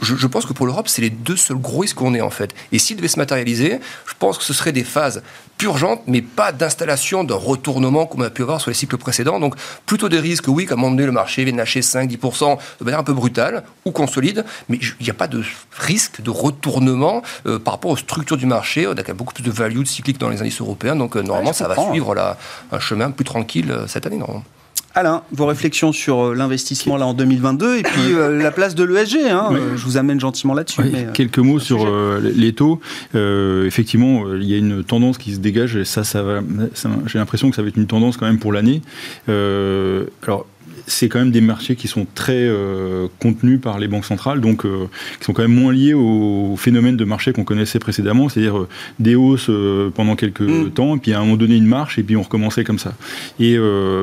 Je, pense que pour l'Europe, c'est les deux seuls gros risques qu'on ait en fait. Et s'il devait se matérialiser, je pense que ce serait des phases urgentes, mais pas d'installation d'un retournement comme on a pu avoir sur les cycles précédents. Donc plutôt des risques, oui, qu'à un moment donné, le marché vienne lâcher 5-10% de manière un peu brutale ou consolide, mais il n'y a pas de risque de retournement euh, par rapport aux structures du marché. On a quand même beaucoup plus de value de cyclique dans les indices européens, donc normalement, ça va suivre là, un chemin plus tranquille cette année. Non Alain, vos réflexions sur euh, l'investissement là en 2022 et puis euh, la place de l'ESG. Hein, euh, je vous amène gentiment là-dessus. quelques mots sur les taux. effectivement, il y a une tendance qui se dégage. Et ça, ça va. j'ai l'impression que ça va être une tendance quand même pour l'année. alors c'est quand même des marchés qui sont très contenus par les banques centrales, donc qui sont quand même moins liés au phénomène de marché qu'on connaissait précédemment, c'est-à-dire des hausses pendant quelques mm. temps, et puis à un moment donné une marche, et puis on recommençait comme ça. Et,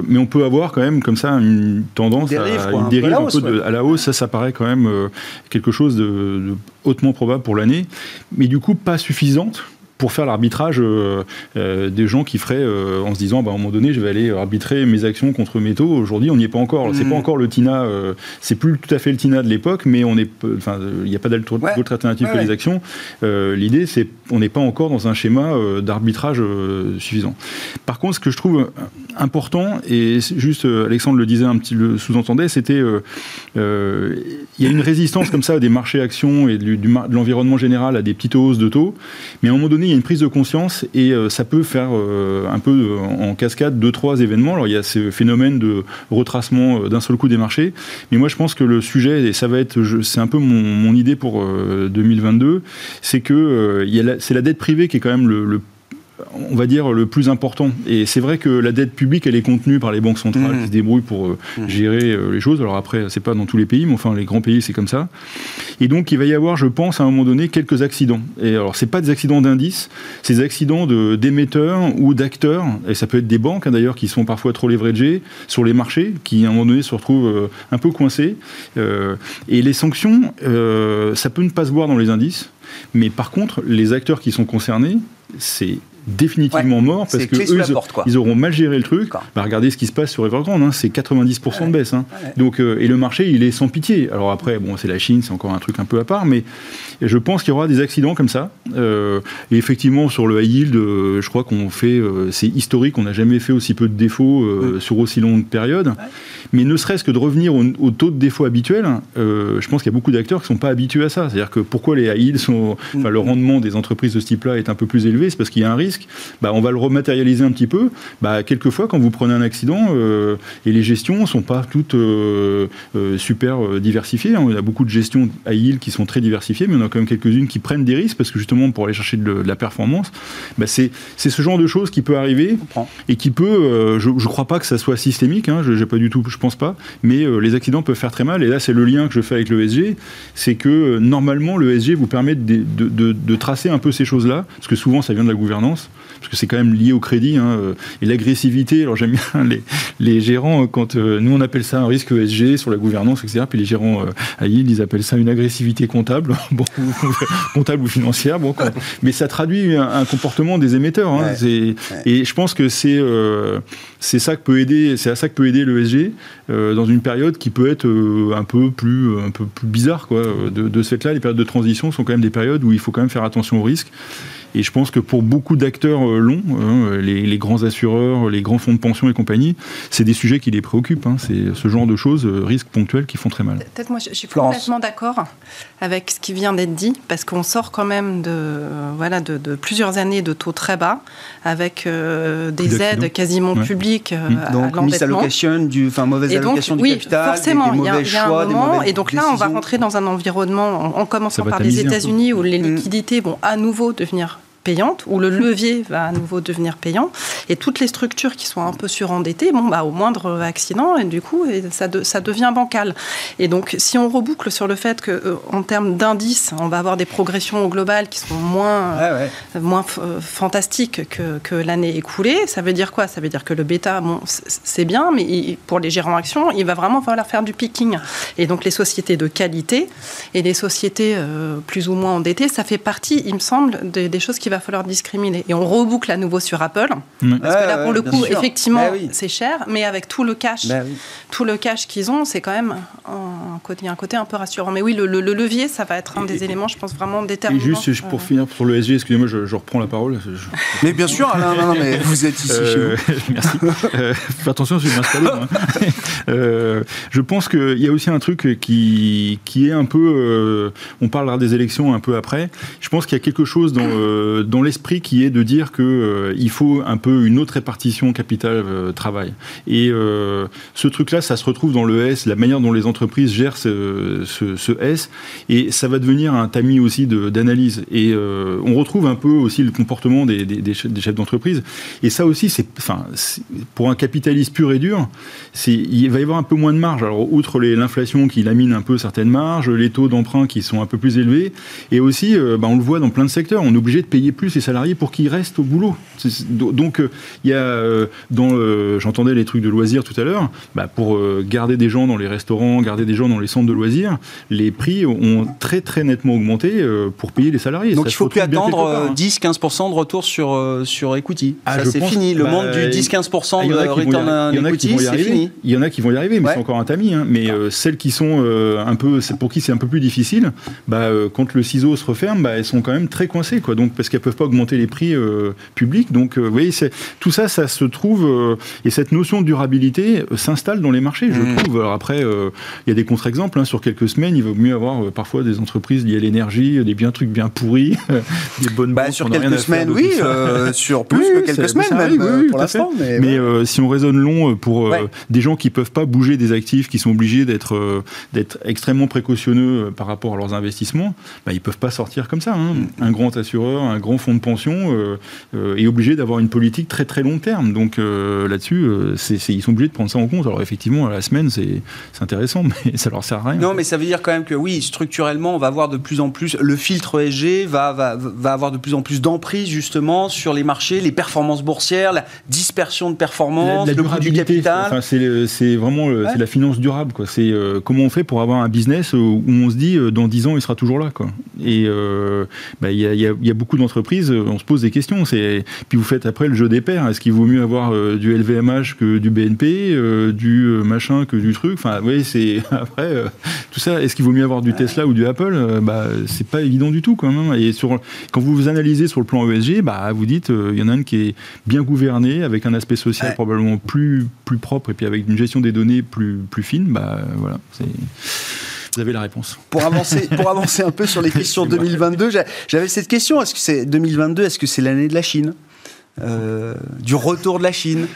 mais on peut avoir quand même comme ça une tendance à une dérive un peu, à la hausse, ça, ça paraît quand même quelque chose de hautement probable pour l'année, mais du coup pas suffisante pour faire l'arbitrage euh, euh, des gens qui feraient euh, en se disant bah, à un moment donné je vais aller arbitrer mes actions contre métaux aujourd'hui on n'y est pas encore. C'est pas mm. encore le TINA c'est plus tout à fait le TINA de l'époque mais on est enfin il n'y a pas d'autre alternative que les actions. L'idée c'est on n'est pas encore dans un schéma d'arbitrage suffisant. Par contre ce que je trouve important et juste Alexandre le disait un petit le sous-entendait c'était il y a une résistance comme ça des marchés actions et du, de l'environnement général à des petites hausses de taux. Mais à un moment donné y a une prise de conscience et euh, ça peut faire euh, un peu euh, en cascade deux, trois événements. Alors il y a ce phénomène de retracement d'un seul coup des marchés, mais moi je pense que le sujet, et ça va être, c'est un peu mon, idée pour 2022, c'est que c'est la dette privée qui est quand même le, le on va dire, le plus important. Et c'est vrai que la dette publique, elle est contenue par les banques centrales mmh. qui se débrouillent pour euh, mmh. gérer euh, les choses. Alors après, c'est pas dans tous les pays, mais enfin, les grands pays, c'est comme ça. Et donc, il va y avoir, je pense, à un moment donné, quelques accidents. Et alors, c'est pas des accidents d'indices, c'est des accidents d'émetteurs ou d'acteurs, et ça peut être des banques, hein, d'ailleurs, qui sont parfois trop leveragées sur les marchés, qui, à un moment donné, se retrouvent euh, un peu coincés. et les sanctions, ça peut ne pas se voir dans les indices, mais par contre, les acteurs qui sont concernés, c'est définitivement mort parce que eux, ils, auront mal géré le truc. Bah, regardez ce qui se passe sur Evergrande, hein, c'est 90% de baisse. Hein. Donc, euh, et le marché, il est sans pitié. Alors après, bon, c'est la Chine, c'est encore un truc un peu à part, mais je pense qu'il y aura des accidents comme ça. Euh, et effectivement, sur le high yield, euh, je crois qu'on fait, c'est historique, on n'a jamais fait aussi peu de défauts sur aussi longue période. Mais ne serait-ce que de revenir au, taux de défaut habituel, je pense qu'il y a beaucoup d'acteurs qui ne sont pas habitués à ça. C'est-à-dire que pourquoi les high yields sont, mm. le rendement des entreprises de ce type-là est un peu plus élevé, c'est parce qu'il y a un risque bah, on va le rematérialiser un petit peu. Bah, quelquefois, quand vous prenez un accident, euh, et les gestions ne sont pas toutes euh, euh, super diversifiées. On hein. a beaucoup de gestions à île qui sont très diversifiées, mais on a quand même quelques-unes qui prennent des risques parce que justement, pour aller chercher de, la performance, bah, c'est ce genre de choses qui peut arriver et qui peut, je ne crois pas que ça soit systémique, hein, je, pas du tout, je pense pas, mais les accidents peuvent faire très mal. Et là, c'est le lien que je fais avec l'ESG, c'est que normalement, l'ESG vous permet de, de tracer un peu ces choses-là, parce que souvent, ça vient de la gouvernance parce que c'est quand même lié au crédit. Hein, euh, et l'agressivité, alors j'aime bien les, les, gérants, euh, quand euh, nous on appelle ça un risque ESG sur la gouvernance, etc. Puis les gérants à Yield, ils appellent ça une agressivité comptable, [LAUGHS] bon, comptable ou financière. Bon, mais ça traduit un, comportement des émetteurs. Hein, Et je pense que c'est c'est ça que peut aider, c'est à ça que peut aider l'ESG dans une période qui peut être un peu plus un peu plus bizarre quoi. De, de ce fait-là, les périodes de transition sont quand même des périodes où il faut quand même faire attention aux risques. Et je pense que pour beaucoup d'acteurs euh, longs, hein, les, grands assureurs, les grands fonds de pension et compagnie, c'est des sujets qui les préoccupent. Hein. C'est ce genre de choses, euh, risques ponctuels, qui font très mal. Peut-être moi, je suis complètement d'accord avec ce qui vient d'être dit, parce qu'on sort quand même de, voilà, de, plusieurs années de taux très bas, avec euh, des aides quasiment publiques mmh. donc, à du, enfin, mauvaise allocation du oui, capital, forcément, il y, a, y a un moment, et donc là, on va rentrer dans un environnement, en, commençant par les États-Unis, où les mmh. liquidités vont à nouveau devenir payante, où le levier va à nouveau devenir payant, et toutes les structures qui sont un peu surendettées, bon, bah, au moindre accident, et du coup, ça, ça devient bancal. Et donc, si on reboucle sur le fait que, euh, en termes d'indices, on va avoir des progressions globales qui sont moins, moins euh, fantastiques que, que l'année écoulée, ça veut dire quoi? Ça veut dire que le bêta, bon, c'est bien, mais pour les gérants actions, il va vraiment falloir faire du picking. Et donc, les sociétés de qualité et les sociétés euh, plus ou moins endettées, ça fait partie, il me semble, des, des choses qui va falloir discriminer. Et on reboucle à nouveau sur Apple. Parce que là, pour le coup, effectivement, bah c'est cher, mais avec tout le cash, bah tout le cash qu'ils ont, c'est quand même un côté, un côté un peu rassurant. Mais oui, le, levier, ça va être un des éléments, je pense, vraiment déterminants. Et juste pour finir sur le SG, excusez-moi, je, reprends la parole. Mais bien sûr, Alain, mais vous êtes ici chez vous. Euh, [LAUGHS] merci. Euh, fais attention, je vais m'installer. euh, je pense qu'il y a aussi un truc qui, qui est un peu. on parlera des élections un peu après. Je pense qu'il y a quelque chose dans dans l'esprit qui est de dire que il faut un peu une autre répartition capital-travail. Et ce truc-là, ça se retrouve dans le S, la manière dont les entreprises gèrent ce, S, et ça va devenir un tamis aussi d'analyse. Et on retrouve un peu aussi le comportement des, chefs d'entreprise. Et ça aussi, c'est, pour un capitaliste pur et dur, il va y avoir un peu moins de marge. Alors, outre l'inflation qui lamine un peu certaines marges, les taux d'emprunt qui sont un peu plus élevés, et aussi, euh, bah, on le voit dans plein de secteurs, on est obligé de payer plus les salariés pour qu'ils restent au boulot. Donc, euh, il y a, euh, dans, j'entendais les trucs de loisirs tout à l'heure, bah, pour garder des gens dans les restaurants, garder des gens dans les centres de loisirs, les prix ont très très nettement augmenté pour payer les salariés. Donc, il il faut plus attendre 10-15% hein. de retour sur, sur equity. Ah, Ça, c'est fini. Le bah, monde du 10-15% de return on equity, c'est fini. Il y en a qui vont y arriver, mais c'est encore un tamis. Hein. Mais celles qui sont un peu, pour qui c'est un peu plus difficile, bah, euh, quand le ciseau se referme, bah, elles sont quand même très coincées, quoi. Donc parce qu'elles peuvent pas augmenter les prix euh, publics. Donc euh, vous voyez, tout ça, ça se trouve et cette notion de durabilité s'installe dans les marchés, je mmh. trouve. Alors après, il y a des contre-exemples. Hein. sur quelques semaines, il vaut mieux avoir parfois des entreprises liées à l'énergie, des bien trucs bien pourris, [LAUGHS] des bonnes. Bah, sur quelques semaines, oui. [LAUGHS] sur plus que quelques semaines même pour l'instant. Mais, si on raisonne long pour des gens qui peuvent pas bouger des actifs, qui sont obligés d'être d'être extrêmement précautionneux euh, par rapport à leurs investissements, bah, ils ne peuvent pas sortir comme ça. Hein. Mm. Un grand assureur, un grand fonds de pension euh, euh, est obligé d'avoir une politique très très long terme. Donc là-dessus, ils sont obligés de prendre ça en compte. Alors effectivement, à la semaine, c'est intéressant, [LAUGHS] mais ça leur sert à rien. Non, mais ça veut dire quand même que oui, structurellement, on va voir de plus en plus, le filtre ESG va, va, va avoir de plus en plus d'emprise justement sur les marchés, les performances boursières, la dispersion de performances, le coût du capital. Enfin, c'est vraiment c'est la finance durable. C'est comment on fait pour avoir un business où on se dit euh, dans 10 ans il sera toujours là quoi. Et euh, bah, il y, a, beaucoup d'entreprises, on se pose des questions. C'est puis vous faites après le jeu des paires. Est-ce qu'il vaut mieux avoir euh, du LVMH que du BNP, du machin que du truc? Enfin, oui, c'est [LAUGHS] après tout ça. Est-ce qu'il vaut mieux avoir du Tesla ou du Apple? Bah, c'est pas évident du tout quand même. Et sur, quand vous vous analysez sur le plan ESG, bah, vous dites il y en a un qui est bien gouverné avec un aspect social probablement plus plus propre et puis avec une gestion des données plus plus fine. Bah voilà, c'est vous avez la réponse. Pour avancer, pour [LAUGHS] avancer un peu sur les questions 2022, j'avais cette question. Est-ce que c'est 2022 Est-ce que c'est l'année de la Chine? Euh, Du retour de la Chine?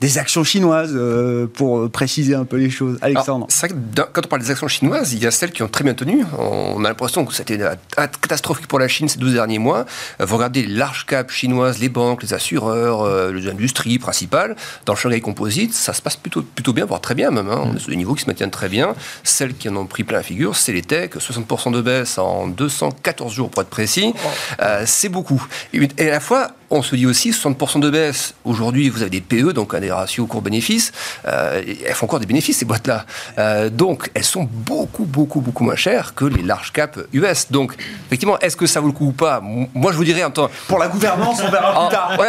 Des actions chinoises, euh, pour préciser un peu les choses. Alexandre. C'est vrai que quand on parle des actions chinoises, il y a celles qui ont très bien tenu. On a l'impression que c'était catastrophique pour la Chine ces 12 derniers mois. Euh, vous regardez les larges caps chinoises, les banques, les assureurs, euh, les industries principales. Dans le Shanghai Composite, ça se passe plutôt, plutôt bien, voire très bien même. Hein. On est sur des niveaux qui se maintiennent très bien. Celles qui en ont pris plein la figure, c'est les techs. 60% de baisse en 214 jours pour être précis. Oh. c'est beaucoup. Et à la fois, on se dit aussi 60% de baisse. Aujourd'hui, vous avez des PE, donc des ratios cours-bénéfices. Euh, elles font encore des bénéfices, ces boîtes-là. Euh, donc, elles sont beaucoup, beaucoup, beaucoup moins chères que les large caps US. Donc, effectivement, est-ce que ça vaut le coup ou pas? Moi, je vous dirais en temps. Pour la gouvernance, on verra plus tard. [LAUGHS]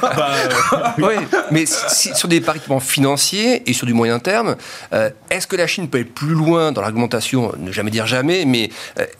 Bah, [LAUGHS] oui, mais sur des paris financiers et sur du moyen terme, euh, est-ce que la Chine peut aller plus loin dans l'argumentation Ne jamais dire jamais, mais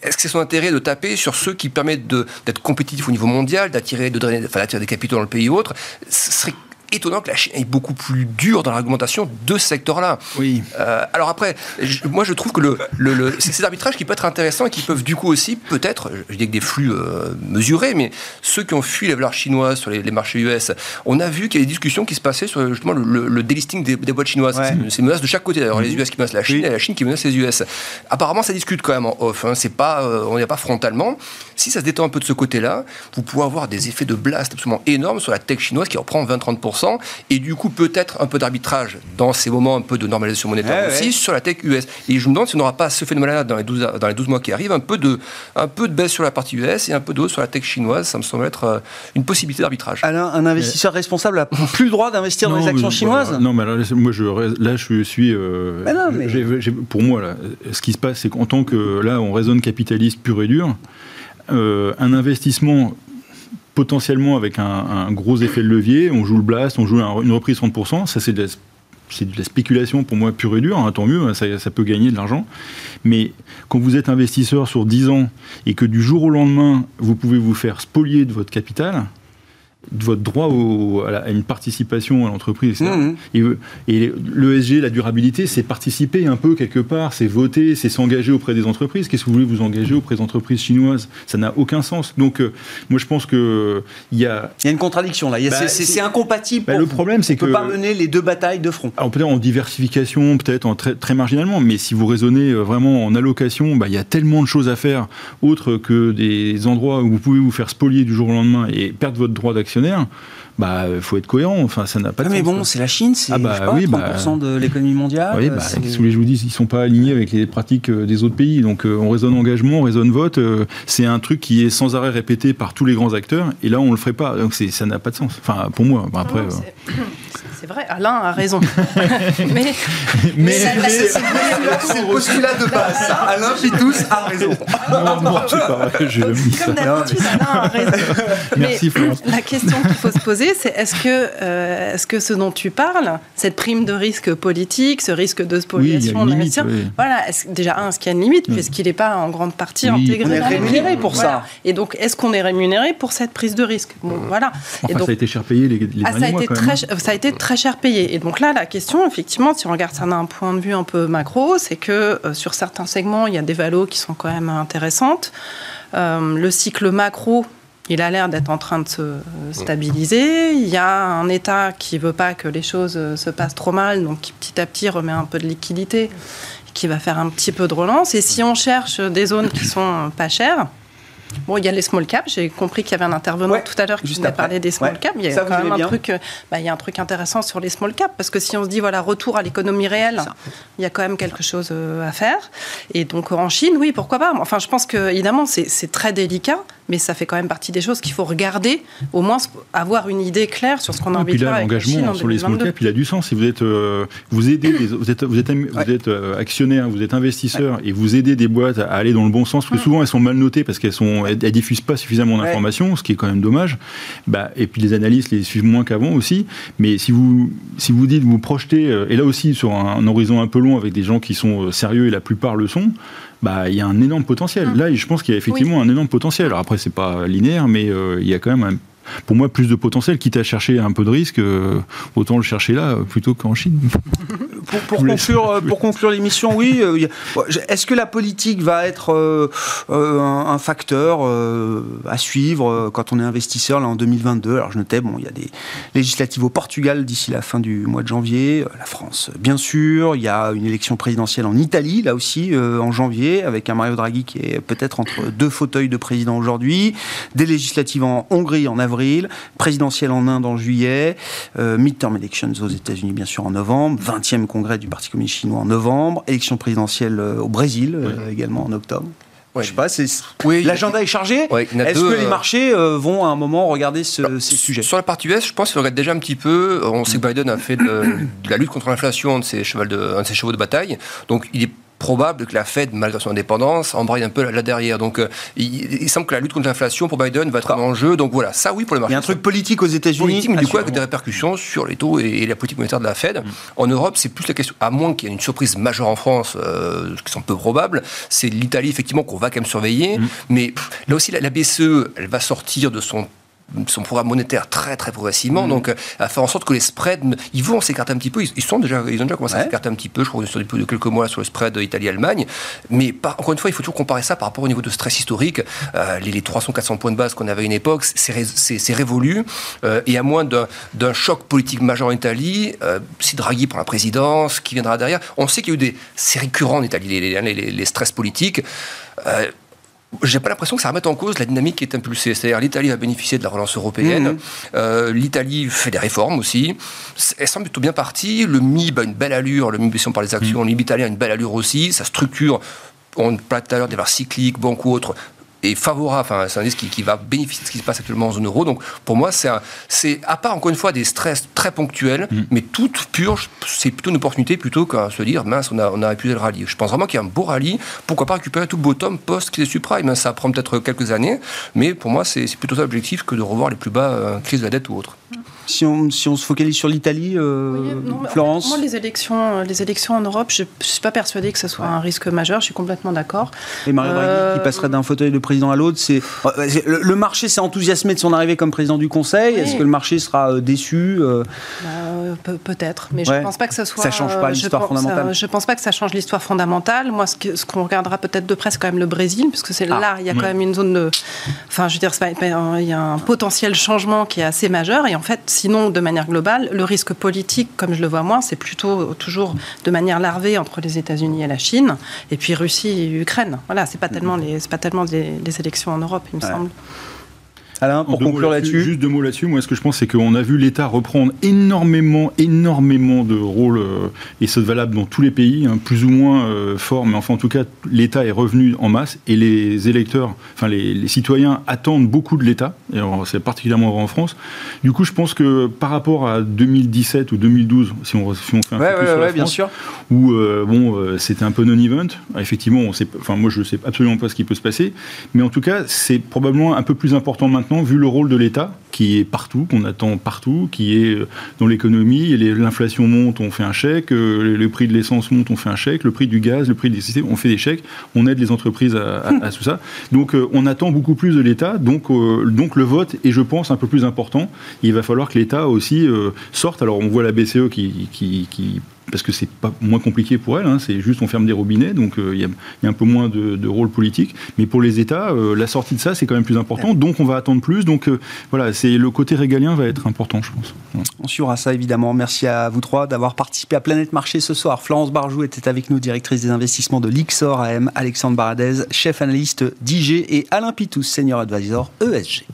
est-ce que c'est son intérêt de taper sur ceux qui permettent d'être compétitifs au niveau mondial, d'attirer, de drainer, attirer des capitaux dans le pays ou autre, serait étonnant que la Chine est beaucoup plus dure dans l'argumentation de ce secteur-là. Oui. Euh, alors après, moi je trouve que le, le, c'est ces arbitrages qui peuvent être intéressants et qui peuvent du coup aussi, peut-être, je dis que des flux euh, mesurés, mais ceux qui ont fui les valeurs chinoises sur les, marchés US, on a vu qu'il y a des discussions qui se passaient sur justement le, délisting des, boîtes chinoises. C'est une menace de chaque côté d'ailleurs, les mhm. US qui menacent la Chine et la Chine qui menace les US. Apparemment, ça discute quand même en off. Hein. C'est pas, euh, on n'y a pas frontalement. Si ça se détend un peu de ce côté-là, vous pouvez avoir des effets de blast absolument énormes sur la tech chinoise qui reprend 20-30% et du coup peut-être un peu d'arbitrage dans ces moments un peu de normalisation monétaire aussi sur la tech US. Et je me demande si on n'aura pas ce phénomène-là dans, les 12, dans les 12 mois qui arrivent, un peu, de, un peu de baisse sur la partie US et un peu de hausse sur la tech chinoise, ça me semble être euh, une possibilité d'arbitrage. Alain, un investisseur responsable n'a [LAUGHS] plus le droit d'investir dans les actions chinoises Non, mais là, moi je, là je suis... Euh, pour moi, là, ce qui se passe, c'est qu'en tant que... Là, on raisonne capitaliste pur et dur. Euh, un investissement potentiellement avec un, gros effet de levier. On joue le blast, on joue une reprise 30%. Ça, c'est de, la spéculation pour moi pure et dure. Hein, tant mieux, hein, ça, peut gagner de l'argent. Mais quand vous êtes investisseur sur 10 ans et que du jour au lendemain, vous pouvez vous faire spolier de votre capital, votre droit au, à, une participation à l'entreprise, etc. Mhm. Et, et l'ESG, la durabilité, c'est participer un peu quelque part, c'est voter, c'est s'engager auprès des entreprises. Qu'est-ce que vous voulez vous engager auprès des entreprises chinoises? Ça n'a aucun sens. Donc, euh, moi, je pense que il y a. Il y a une contradiction là. Bah, c'est- incompatible. Bah, le problème, c'est On peut que- pas mener les deux batailles de front. Alors peut-être en diversification, peut-être en très, très marginalement, mais si vous raisonnez euh, vraiment en allocation, bah, il y a tellement de choses à faire, autres que des endroits où vous pouvez vous faire spolier du jour au lendemain et perdre votre droit d'actionnaire. Bah, faut être cohérent. Enfin, ça n'a pas Ah, de mais sens, bon, quoi. c'est la Chine, c'est Ah bah je sais pas, oui, 30% de l'économie mondiale. Oui, bah, qu'est-ce que je vous dise Ils sont pas alignés avec les pratiques euh, des autres pays. Donc, euh, on raisonne engagement, on raisonne vote. euh, c'est un truc qui est sans arrêt répété par tous les grands acteurs. Et là, on le ferait pas. Donc, c'est- ça n'a pas de sens. Enfin, pour moi. Bon, après, Non, [COUGHS] c'est- vrai, Alain a raison. [LAUGHS] mais mais, c'est- le postulat de base. Alain Pitous a raison. non, non, pas. J'ai jamais dit ça. comme d'habitude, Alain a raison. Merci, Mais Florence. la question qu'il faut se poser, c'est est-ce que, euh, est-ce que ce dont tu parles, cette prime de risque politique, ce risque de Oui, spoliation, de limite. oui. voilà, déjà, un, est-ce qu'il y a une limite, Oui. puisqu'il n'est pas en grande partie Oui. intégré On est rémunéré pour Voilà. ça. Et donc, est-ce qu'on est rémunéré pour cette prise de risque? Bon, voilà. Enfin, Et donc, ça a été cher payé les, les ah, ça, a mois, été très, hein. ça a été très cher payé. Et donc là, la question, effectivement, si on regarde ça d'un point de vue un peu macro, c'est que euh, sur certains segments, il y a des valos qui sont quand même intéressantes. Euh, le cycle macro, il a l'air d'être en train de se euh, stabiliser. Il y a un État qui veut pas que les choses euh, se passent trop mal, donc qui petit à petit remet un peu de liquidité, qui va faire un petit peu de relance. Et si on cherche des zones qui sont euh, pas chères, Bon, il y a les small caps. J'ai compris qu'il y avait un intervenant Ouais, tout à l'heure qui venait après. parler des small Ouais. caps. Il y a Ça, quand même un bien truc, bah, il y a un truc intéressant sur les small caps parce que si on se dit voilà retour à l'économie réelle, il y a quand même quelque chose à faire. Et donc en Chine, oui, pourquoi pas. Enfin, je pense que évidemment c'est très délicat, mais ça fait quand même partie des choses qu'il faut regarder, au moins avoir une idée claire sur ce qu'on a Et envie de faire l'engagement en sur les small 2022. caps, il a du sens. Si vous êtes, euh, vous aidez, des- vous êtes, vous êtes, am- vous êtes euh, actionnaire, vous êtes investisseur et vous aidez des boîtes à aller dans le bon sens, parce que souvent elles sont mal notées parce qu'elles sont, elles, elles diffusent pas suffisamment d'informations, ce qui est quand même dommage. Bah, et puis les analystes les suivent moins qu'avant aussi. Mais si vous, si vous dites, vous projetez, euh, et là aussi sur un, un horizon un peu long avec des gens qui sont sérieux et la plupart le sont. Bah, il y a un énorme potentiel. Mm. Là, je pense qu'il y a effectivement un énorme potentiel. Alors après, c'est pas linéaire, mais euh, il y a quand même un pour moi, plus de potentiel, quitte à chercher un peu de risque, euh, autant le chercher là euh, plutôt qu'en Chine. [LAUGHS] Pour, pour conclure, euh, pour conclure l'émission, oui. Est-ce que la politique va être euh, un, un facteur euh, à suivre quand on est investisseur là en 2022 Alors je notais, bon, il y a des législatives au Portugal d'ici la fin du mois de janvier, la France, bien sûr. Il y a une élection présidentielle en Italie là aussi euh, en janvier avec un Mario Draghi qui est peut-être entre deux fauteuils de président aujourd'hui. Des législatives en Hongrie en avril, présidentielle en Inde en juillet, euh, midterm elections aux États-Unis bien sûr en novembre, 20e congrès du Parti communiste chinois en novembre, élection présidentielle euh, au Brésil euh, également en octobre. Ouais. Je sais pas, c'est Oui, l'agenda est chargé? Ouais, Est-ce que les euh, marchés euh, vont à un moment regarder ce- ces sujets? Sur la partie US, je pense qu'il regarde déjà un petit peu. On sait que Biden a fait de, de la lutte contre l'inflation un de ses chevaux de, un de ses chevaux de bataille. Donc il est probable que la Fed, malgré son indépendance, embraye un peu là, derrière. Donc euh, il, il semble que la lutte contre l'inflation pour Biden va être un enjeu. Donc voilà, ça oui pour le Il marché. y a un truc politique aux États-Unis. mais du coup avec des répercussions sur les taux et, la politique monétaire de la Fed. En Europe, c'est plus la question, à moins qu'il y ait une surprise majeure en France, euh, ce qui semble peu probable, c'est l'Italie effectivement qu'on va quand même surveiller. Mais pff, là aussi, la, la BCE, elle va sortir de son son programme monétaire très très progressivement, donc euh, à faire en sorte que les spreads, ils vont s'écarter un petit peu, ils, ils sont déjà, ils ont déjà commencé à s'écarter un petit peu, je crois qu'on est sur des de quelques mois sur le spread Italie-Allemagne, mais par- encore une fois, il faut toujours comparer ça par rapport au niveau de stress historique, Euh, les, les 300-400 points de base qu'on avait à une époque, c'est ré- révolu, Euh, et à moins d'un choc politique majeur en Italie, euh, si Draghi prend la présidence, qui viendra derrière, on sait qu'il y a eu des, c'est récurrent en Italie, les, les- les- stress politiques, j'ai pas l'impression que ça remette en cause la dynamique qui est impulsée. C'est-à-dire l'Italie va bénéficier de la relance européenne, Mhm. Euh, l'Italie fait des réformes aussi, elle semble plutôt bien partie, le MIB a une belle allure, le MIB si on parle des actions, le MIB italien a une belle allure aussi, sa structure, on parlait tout à l'heure des valeurs cycliques, banques ou autres, est favorable, enfin, c'est un indice qui, qui va bénéficier de ce qui se passe actuellement en zone euro. Donc, pour moi, c'est, à part encore une fois des stress très ponctuels, mais toute purge, c'est plutôt une opportunité plutôt qu'à se dire, mince, on a, on a épuisé le rallye. Je pense vraiment qu'il y a un beau rallye. Pourquoi pas récupérer tout le bottom post crise subprime hein, Ça prend peut-être quelques années, mais pour moi, c'est, c'est plutôt ça l'objectif que de revoir les plus bas euh, crises de la dette ou autre. Si on, si on se focalise sur l'Italie, Florence Moi, les élections, les élections en Europe, je ne suis pas persuadée que ce soit un risque majeur, je suis complètement d'accord. Et Mario Draghi qui passerait d'un fauteuil de président à l'autre, c'est le, marché s'est enthousiasmé de son arrivée comme président du Conseil. Est-ce que le marché sera déçu bah, Peut-être, mais je ne pense pas que ce soit. Ça change pas l'histoire fondamentale. je ne pense pas que ça change l'histoire fondamentale. Moi, ce qu'on regardera peut-être de près, c'est quand même le Brésil, puisque c'est ah, là, il y a quand même une zone de. Enfin, je veux dire, il y a un potentiel changement qui est assez majeur. Et en fait, sinon, de manière globale, le risque politique, comme je le vois moi, c'est plutôt toujours de manière larvée entre les États-Unis et la Chine, et puis Russie et Ukraine. Voilà, c'est pas tellement les, pas tellement les, élections en Europe, il me semble. Alain, pour conclure là-dessus. juste deux mots là-dessus. Moi, ce que je pense, c'est qu'on a vu l'État reprendre énormément, énormément de rôles, euh, et c'est valable dans tous les pays, hein, plus ou moins euh, fort, mais enfin, en tout cas, l'État est revenu en masse, et les électeurs, enfin, les, citoyens attendent beaucoup de l'État, et c'est particulièrement vrai en France. Du coup, je pense que par rapport à 2017 ou 2012, si on, si on fait un ouais, peu ouais, bien sûr. où, euh, bon, c'était un peu non-event, effectivement, on sait, enfin, moi, je ne sais absolument pas ce qui peut se passer, mais en tout cas, c'est probablement un peu plus important maintenant vu le rôle de l'État, qui est partout, qu'on attend partout, qui est euh, dans l'économie, l'inflation monte, on fait un chèque, euh, le prix de l'essence monte, on fait un chèque, le prix du gaz, le prix des systèmes, on fait des chèques, on aide les entreprises à, tout ça. Donc euh, on attend beaucoup plus de l'État, donc, donc le vote est, je pense, un peu plus important. Il va falloir que l'État aussi sorte. Alors on voit la BCE qui parce que c'est pas moins compliqué pour elle, hein, c'est juste on ferme des robinets, donc euh, il y, a un peu moins de, rôle politique. Mais pour les États, euh, la sortie de ça, c'est quand même plus important, donc on va attendre plus. Donc euh, voilà, c'est le côté régalien va être important, je pense. On suivra ça évidemment. Merci à vous trois d'avoir participé à Planète Marché ce soir. Florence Barjou était avec nous, directrice des investissements de l'IXOR AM, Alexandre Baradez, chef analyste d'IG et Alain Pitous, senior advisor ESG.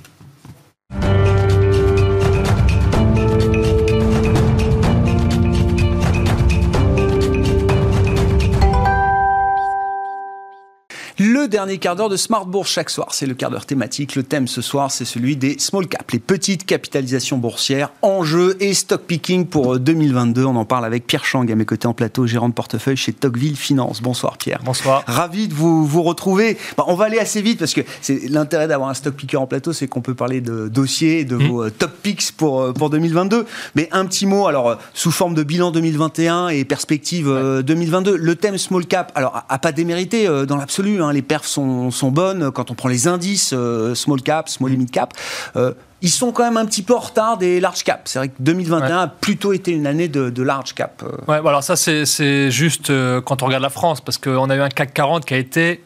Le dernier quart d'heure de Smart Bourse chaque soir, c'est le quart d'heure thématique. Le thème ce soir, c'est celui des small caps, les petites capitalisations boursières, enjeux et stock picking pour 2022. Euh, On en parle avec Pierre Chang à mes côtés en plateau, gérant de portefeuille chez Tocqueville Finance. Bonsoir Pierre. Bonsoir. Ravi de vous, vous retrouver. on va aller assez vite parce que c'est l'intérêt d'avoir un stock picker en plateau, c'est qu'on peut parler de dossiers, de mmh. vos euh, top picks pour, euh, pour 2022. Mais un petit mot, alors sous forme de bilan 2021 et perspective 2022. Le thème small cap, alors a, pas démérité dans l'absolu. Hein, les perfs sont, bonnes. Quand on prend les indices, euh, small cap, small et mid cap, euh, ils sont quand même un petit peu en retard des large cap. C'est vrai que 2021 a plutôt été une année de, large cap. Euh. Ouais, alors ça c'est juste quand on regarde la France, parce qu'on a eu un CAC 40 qui a été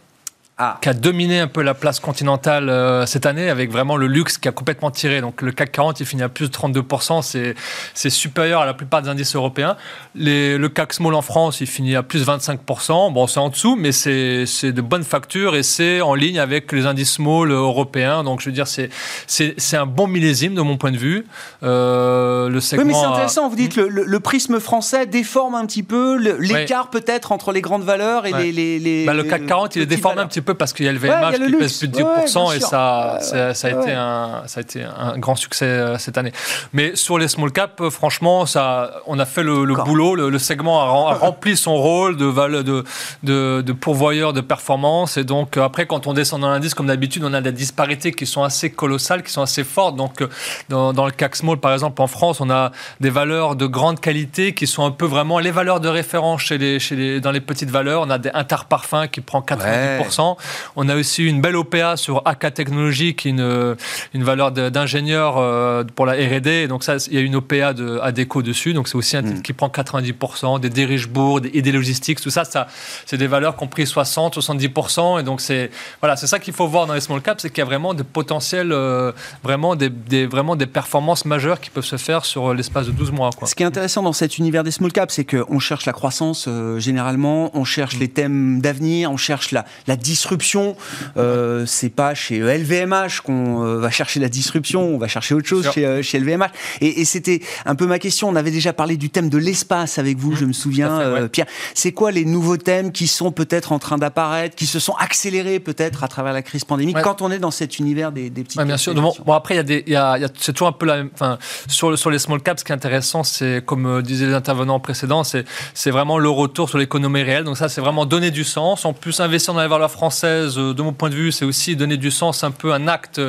ah. qui a dominé un peu la place continentale euh, cette année, avec vraiment le luxe qui a complètement tiré. Donc le CAC 40, il finit à plus de 32%, c'est supérieur à la plupart des indices européens. Les, le CAC Small en France, il finit à plus de 25%. Bon, c'est en dessous, mais c'est de bonnes factures et c'est en ligne avec les indices Small européens. Donc je veux dire, c'est un bon millésime de mon point de vue. Euh, le segment oui, mais c'est intéressant. Vous dites le, le, prisme français déforme un petit peu l'écart peut-être entre les grandes valeurs et les, les, bah, Le CAC 40, il est déformé un petit peu parce qu'il y a le VMH qui pèse plus de 10% et ça, ça, a été un, ça a été un grand succès euh, cette année. Mais sur les small caps, euh, franchement, ça, on a fait le, boulot. Le, segment a, rempli son rôle de, de, de, de, pourvoyeur de performance. Et donc, euh, après, quand on descend dans l'indice, comme d'habitude, on a des disparités qui sont assez colossales, qui sont assez fortes. Donc, dans, dans le CAC Small, par exemple, en France, on a des valeurs de grande qualité qui sont un peu vraiment les valeurs de référence chez les, chez les, dans les petites valeurs. On a des Interparfums qui prend 90%. On a aussi une belle OPA sur AK Technologies, qui est une, une valeur d'ingénieur euh, pour la R&D. Donc ça, il y a une OPA de ADECO dessus. Donc c'est aussi un titre mm. qui prend 90%, des Dirichebourg, des, et des logistiques. Tout ça, ça c'est des valeurs qui ont pris 60, 70%. Et donc c'est voilà, c'est ça qu'il faut voir dans les small caps, c'est qu'il y a vraiment des potentiels, euh, vraiment, des, vraiment des performances majeures qui peuvent se faire sur l'espace de 12 mois. Quoi. Ce qui est intéressant dans cet univers des small caps, c'est qu'on cherche la croissance euh, généralement, on cherche mm. les thèmes d'avenir, on cherche la, la disruption disruption. Euh, c'est pas chez LVMH qu'on euh, va chercher la disruption, on va chercher autre chose chez, euh, chez, LVMH. Et, c'était un peu ma question. On avait déjà parlé du thème de l'espace avec vous, je me souviens, Pierre. C'est quoi les nouveaux thèmes qui sont peut-être en train d'apparaître, qui se sont accélérés peut-être à travers la crise pandémique quand on est dans cet univers des, des petites. bien sûr. Bon, après, il y a des, y a, c'est toujours un peu la même. Enfin, sur, sur les small caps, ce qui est intéressant, c'est comme disaient les intervenants précédents, c'est, c'est vraiment le retour sur l'économie réelle. Donc ça, c'est vraiment donner du sens. En plus, investir dans les valeurs françaises française, de mon point de vue, c'est aussi donner du sens un peu un acte,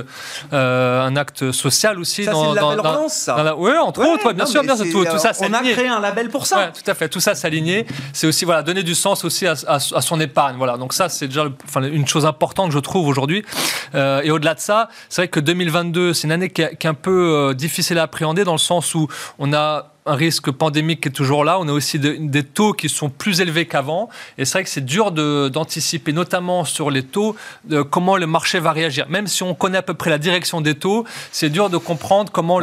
un acte social aussi. Ça, dans, label ça. Oui, entre autres, bien sûr, bien sûr, tout, ça On a créé un label pour ça. tout à fait, tout ça s'aligner. C'est aussi voilà, donner du sens aussi à, à, son épargne. Voilà, donc ça, c'est déjà enfin, une chose importante, je trouve, aujourd'hui. Euh, et au-delà de ça, c'est vrai que 2022, c'est une année qui est, un peu euh, difficile à appréhender dans le sens où on a un risque pandémique qui est toujours là. On a aussi des taux qui sont plus élevés qu'avant. Et c'est vrai que c'est dur d'anticiper, notamment sur les taux, de comment le marché va réagir. Même si on connaît à peu près la direction des taux, c'est dur de comprendre comment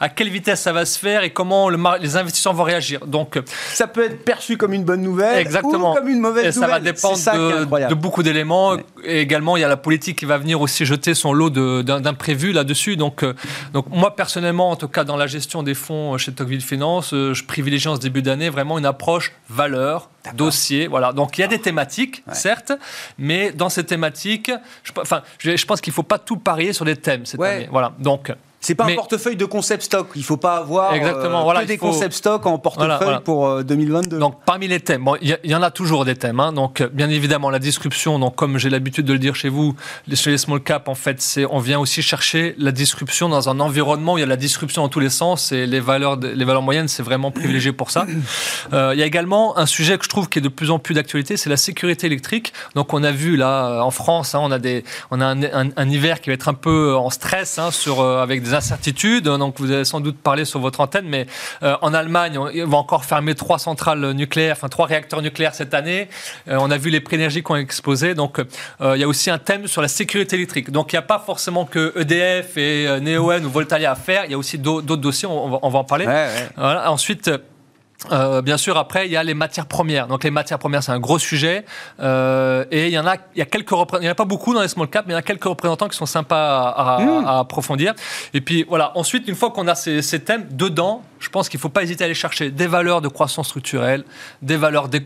à quelle vitesse ça va se faire et comment le, les investisseurs vont réagir. Donc, ça peut être perçu comme une bonne nouvelle exactement. ou comme une mauvaise et nouvelle. Ça va dépendre de, beaucoup d'éléments. Et également, il y a la politique qui va venir aussi jeter son lot d'imprévus là-dessus. Donc, euh, donc, moi, personnellement, en tout cas, dans la gestion des fonds chez Tocqueville Finance, euh, je privilégie en ce début d'année vraiment une approche valeur, dossier. Voilà. Donc il y a des thématiques, certes, mais dans ces thématiques, je, enfin, je, pense qu'il ne faut pas tout parier sur des thèmes cette année. Voilà. Donc c'est pas un portefeuille de concept stock. Il faut pas avoir Exactement, euh, voilà, que des concept stock en portefeuille pour 2022. Euh, donc parmi les thèmes, il y, en a toujours des thèmes. Hein. donc bien évidemment la disruption. Donc comme j'ai l'habitude de le dire chez vous, chez les small cap, en fait, c'est on vient aussi chercher la disruption dans un environnement où il y a la disruption dans tous les sens et les valeurs, les valeurs moyennes, c'est vraiment privilégié pour ça. [CLEARS THROAT] Euh, il y a également un sujet que je trouve qui est de plus en plus d'actualité, c'est la sécurité électrique. Donc on a vu là en France, hein, on a des, on a un, hiver qui va être un peu en stress hein, sur avec des des incertitudes. Donc vous avez sans doute parlé sur votre antenne, mais euh, en Allemagne, on, va encore fermer trois centrales nucléaires, enfin trois réacteurs nucléaires cette année. Euh, on a vu les prix énergie qui ont explosé. Donc euh, il y a aussi un thème sur la sécurité électrique. Donc il n'y a pas forcément que EDF et Neoen ou Voltalia à faire. Il y a aussi d'autres dossiers. On va, on va, en parler. Voilà. Ensuite. Euh, bien sûr, après, il y a les matières premières. Donc, les matières premières, c'est un gros sujet. Euh, et il y en a, il y a quelques il n'y en a pas beaucoup dans les small caps, mais il y en a quelques représentants qui sont sympas à, mmh. approfondir. Et puis, voilà. Ensuite, une fois qu'on a ces, ces, thèmes dedans, je pense qu'il ne faut pas hésiter à aller chercher des valeurs de croissance structurelle, des valeurs des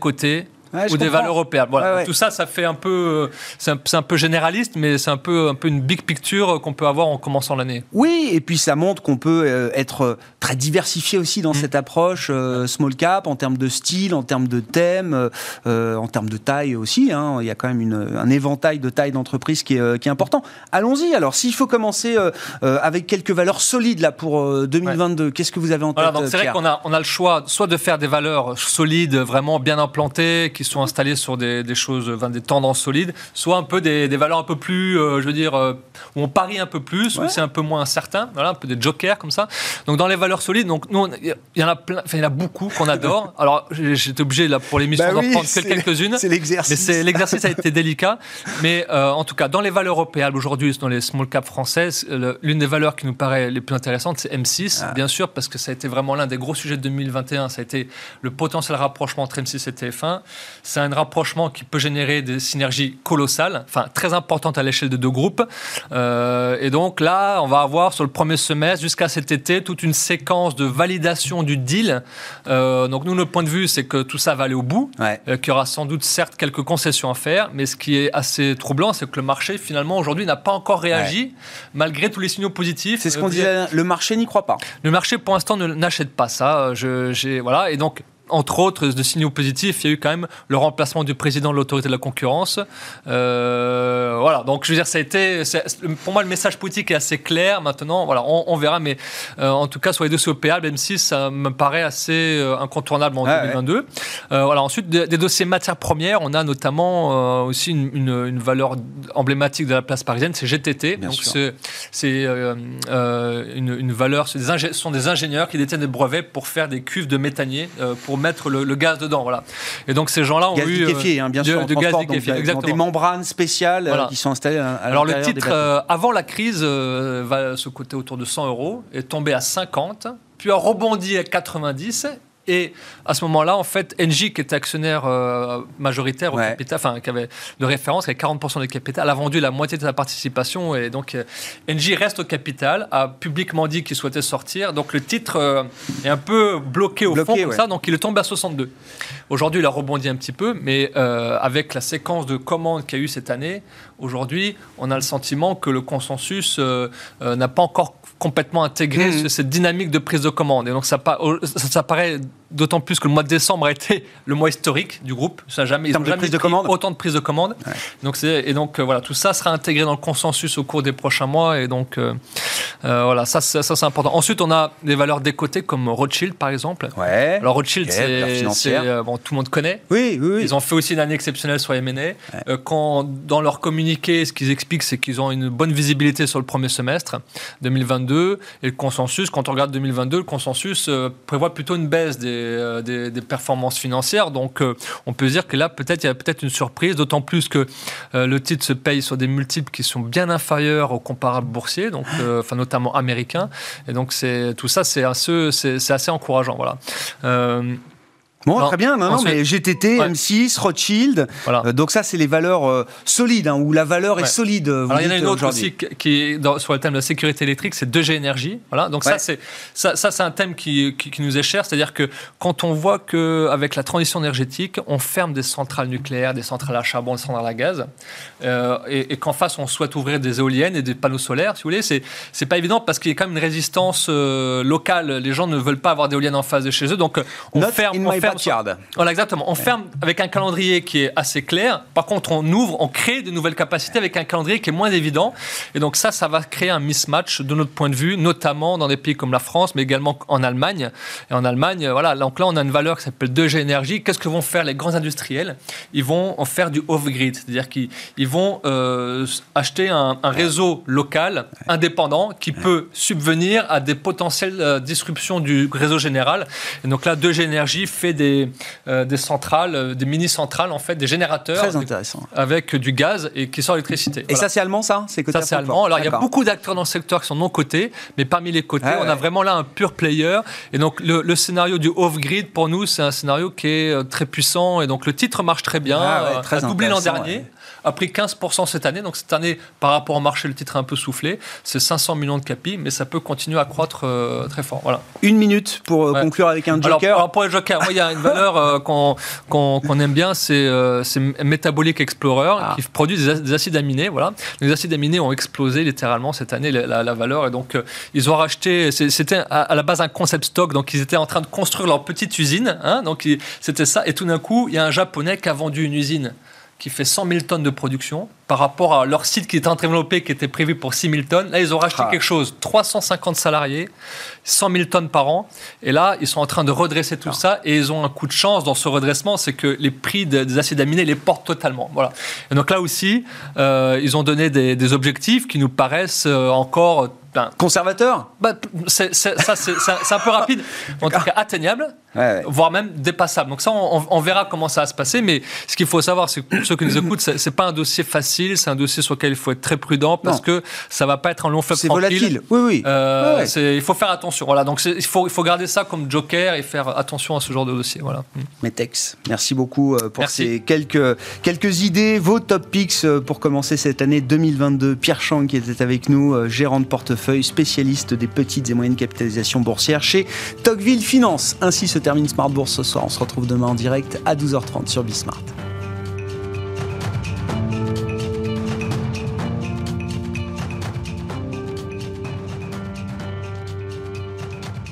ou des valeurs européennes. Voilà. Tout ça, ça fait un peu, c'est un, peu généraliste, mais c'est un peu, un peu une big picture qu'on peut avoir en commençant l'année. Oui, et puis ça montre qu'on peut euh, être euh, très diversifié aussi dans mm. cette approche euh, small cap en termes de style, en termes de thème, en termes de taille aussi. Hein. Il y a quand même une, un éventail de taille d'entreprise qui est, qui est important. Allons-y. Alors, s'il faut commencer avec quelques valeurs solides là pour 2022, qu'est-ce que vous avez en tête C'est vrai qu'on a, on a le choix soit de faire des valeurs solides, vraiment bien implantées, qui sont installés sur des, choses, des tendances solides, soit un peu des, valeurs un peu plus, euh, je veux dire, euh, où on parie un peu plus, où c'est un peu moins incertain, voilà, un peu des jokers comme ça. Donc dans les valeurs solides, donc nous, il y en a plein, il y en a beaucoup qu'on adore. [LAUGHS] Alors j'étais obligé là pour l'émission bah d'en prendre quelques-unes. C'est l'exercice. Mais l'exercice a été délicat. Mais euh, en tout cas, dans les valeurs européennes aujourd'hui, dans les small cap françaises, l'une des valeurs qui nous paraît les plus intéressantes, c'est M6, ah. bien sûr, parce que ça a été vraiment l'un des gros sujets de 2021. Ça a été le potentiel rapprochement entre M6 et TF1. C'est un rapprochement qui peut générer des synergies colossales, enfin très importantes à l'échelle de deux groupes. Euh, et donc là, on va avoir sur le premier semestre jusqu'à cet été toute une séquence de validation du deal. Euh, donc nous, notre point de vue, c'est que tout ça va aller au bout, euh, qu'il y aura sans doute certes quelques concessions à faire, mais ce qui est assez troublant, c'est que le marché finalement aujourd'hui n'a pas encore réagi malgré tous les signaux positifs. C'est ce qu'on disait. Le marché n'y croit pas. Le marché pour l'instant n'achète pas ça. Je, voilà. Et donc entre autres de signaux positifs, il y a eu quand même le remplacement du président de l'autorité de la concurrence. Euh, voilà, donc je veux dire, ça a été, pour moi, le message politique est assez clair. Maintenant, voilà, on, verra, mais euh, en tout cas, sur les dossiers OPA, même si ça me paraît assez euh, incontournable en 2022. voilà, ensuite, des, dossiers matières premières, on a notamment aussi une, valeur emblématique de la place parisienne, c'est GTT. donc, c'est une, une, valeur, ce sont des ingénieurs qui détiennent des brevets pour faire des cuves de méthanier, pour mettre le, gaz dedans. Voilà. Et donc ces gens-là ont gaz eu liquéfié, hein, bien sûr, de, gaz liquéfié, exactement. des membranes spéciales euh, qui sont installées. À Alors le titre euh, avant la crise euh, va se coter autour de 100 euros, est tombé à 50, puis a rebondi à 90 et à ce moment-là, en fait, Engie, qui était actionnaire euh, majoritaire au capital, enfin, qui avait de référence, qui avait 40% du capital, a vendu la moitié de sa participation. Et donc, euh, Engie reste au capital, a publiquement dit qu'il souhaitait sortir. Donc, le titre euh, est un peu bloqué au fond, comme ça. Donc, il est tombé à 62. Aujourd'hui, il a rebondi un petit peu, mais avec la séquence de commandes qu'il y a eu cette année, aujourd'hui, on a le sentiment que le consensus n'a pas encore complètement intégré mmh. cette dynamique de prise de commande. Et donc, ça, ça, ça paraît d'autant plus que le mois de décembre a été [LAUGHS] le mois historique du groupe. Ça jamais, ils jamais de commande. autant de prises de commande. Donc et donc voilà, tout ça sera intégré dans le consensus au cours des prochains mois et donc voilà, ça, ça, c'est important. Ensuite, on a des valeurs décotées comme Rothschild par exemple. Ouais. Alors Rothschild, c'est bon, tout le monde connaît. Oui, oui, Ils ont fait aussi une année exceptionnelle sur M&A. quand dans leur communiqué, ce qu'ils expliquent, c'est qu'ils ont une bonne visibilité sur le premier semestre 2022 et le consensus. Quand on regarde 2022, le consensus prévoit plutôt une baisse des, des, performances financières. Donc, on peut dire que là, peut-être, il y a peut-être une surprise, d'autant plus que le titre se paye sur des multiples qui sont bien inférieurs aux comparables boursiers, donc, enfin, notamment américains. Et donc, tout ça, c'est assez, assez encourageant. Voilà. Bon, très bien, non, mais GTT, M6, Rothschild. Voilà. Euh, donc ça, c'est les valeurs euh, solides, hein, où la valeur est solide. Alors il y en a une autre aussi qui dans, sur le thème de la sécurité électrique, c'est 2G énergie. Voilà. Donc ça, c'est ça, ça c'est un thème qui, qui, nous est cher, c'est-à-dire que quand on voit que avec la transition énergétique, on ferme des centrales nucléaires, des centrales à charbon, des centrales à gaz, euh, et, qu'en face on souhaite ouvrir des éoliennes et des panneaux solaires, si vous voulez, c'est c'est pas évident parce qu'il y a quand même une résistance locale. Les gens ne veulent pas avoir d'éoliennes en face de chez eux, donc on ferme, on ferme voilà, exactement. On ferme avec un calendrier qui est assez clair. Par contre, on ouvre, on crée de nouvelles capacités avec un calendrier qui est moins évident. Et donc ça, ça va créer un mismatch de notre point de vue, notamment dans des pays comme la France, mais également en Allemagne. Et en Allemagne, voilà, donc là, on a une valeur qui s'appelle 2G énergie. Qu'est-ce que vont faire les grands industriels? Ils vont en faire du off-grid, c'est-à-dire qu'ils vont euh, acheter un, réseau local indépendant qui peut subvenir à des potentielles euh, disruptions du réseau général. Et donc là, 2G énergie fait des euh, des, centrales, euh, des mini-centrales, en fait, des générateurs. Très intéressant. Avec du gaz et qui sort l'électricité. Et ça, c'est allemand, ça C'est Ça, c'est allemand. Alors, il y a beaucoup d'acteurs dans le secteur qui sont non cotés, mais parmi les cotés, on a vraiment là un pur player. Et donc, le, scénario du off-grid, pour nous, c'est un scénario qui est euh, très puissant. Et donc, le titre marche très bien, ah a doublé l'an dernier a pris 15% cette année. Donc cette année, par rapport au marché, le titre est un peu soufflé. C'est 500 millions de capis, mais ça peut continuer à croître euh, très fort. Voilà. Une minute pour euh, conclure avec un joker. Alors, pour les jokers, il y a une valeur euh, qu'on aime bien, c'est Metabolic Explorer, ah. qui produit des, acides aminés. Voilà. Les acides aminés ont explosé littéralement cette année, la, valeur. Et donc, ils ont racheté, c'était à, la base un concept stock, donc ils étaient en train de construire leur petite usine. Hein, donc, c'était ça. Et tout d'un coup, il y a un Japonais qui a vendu une usine qui fait 100 000 tonnes de production par rapport à leur site qui était en train de développer, qui était prévu pour 6 000 tonnes. Là, ils ont racheté ah. quelque chose, 350 salariés, 100 000 tonnes par an. Et là, ils sont en train de redresser tout ah. ça et ils ont un coup de chance dans ce redressement, c'est que les prix des acides aminés les portent totalement. Voilà. Et donc là aussi, euh, ils ont donné des, objectifs qui nous paraissent euh, encore ben, Conservateur bah, Ça, c'est un peu rapide, en tout cas atteignable, voire même dépassable. Donc ça, on, verra comment ça va se passer. Mais ce qu'il faut savoir, c'est que pour ceux qui nous écoutent, c'est pas un dossier facile, c'est un dossier sur lequel il faut être très prudent parce que ça va pas être un long fleuve tranquille. C'est volatile, oui, oui. Euh, il faut faire attention. Voilà, donc il faut, il faut garder ça comme joker et faire attention à ce genre de dossier. Voilà. Metex, merci beaucoup euh, pour ces quelques, quelques idées, vos top picks euh, pour commencer cette année 2022. Pierre Chang qui était avec nous, gérant de portefeuille spécialiste des petites et moyennes capitalisations boursières chez Tocqueville Finance. Ainsi se termine Smart Bourse ce soir. On se retrouve demain en direct à 12h30 sur Bismart.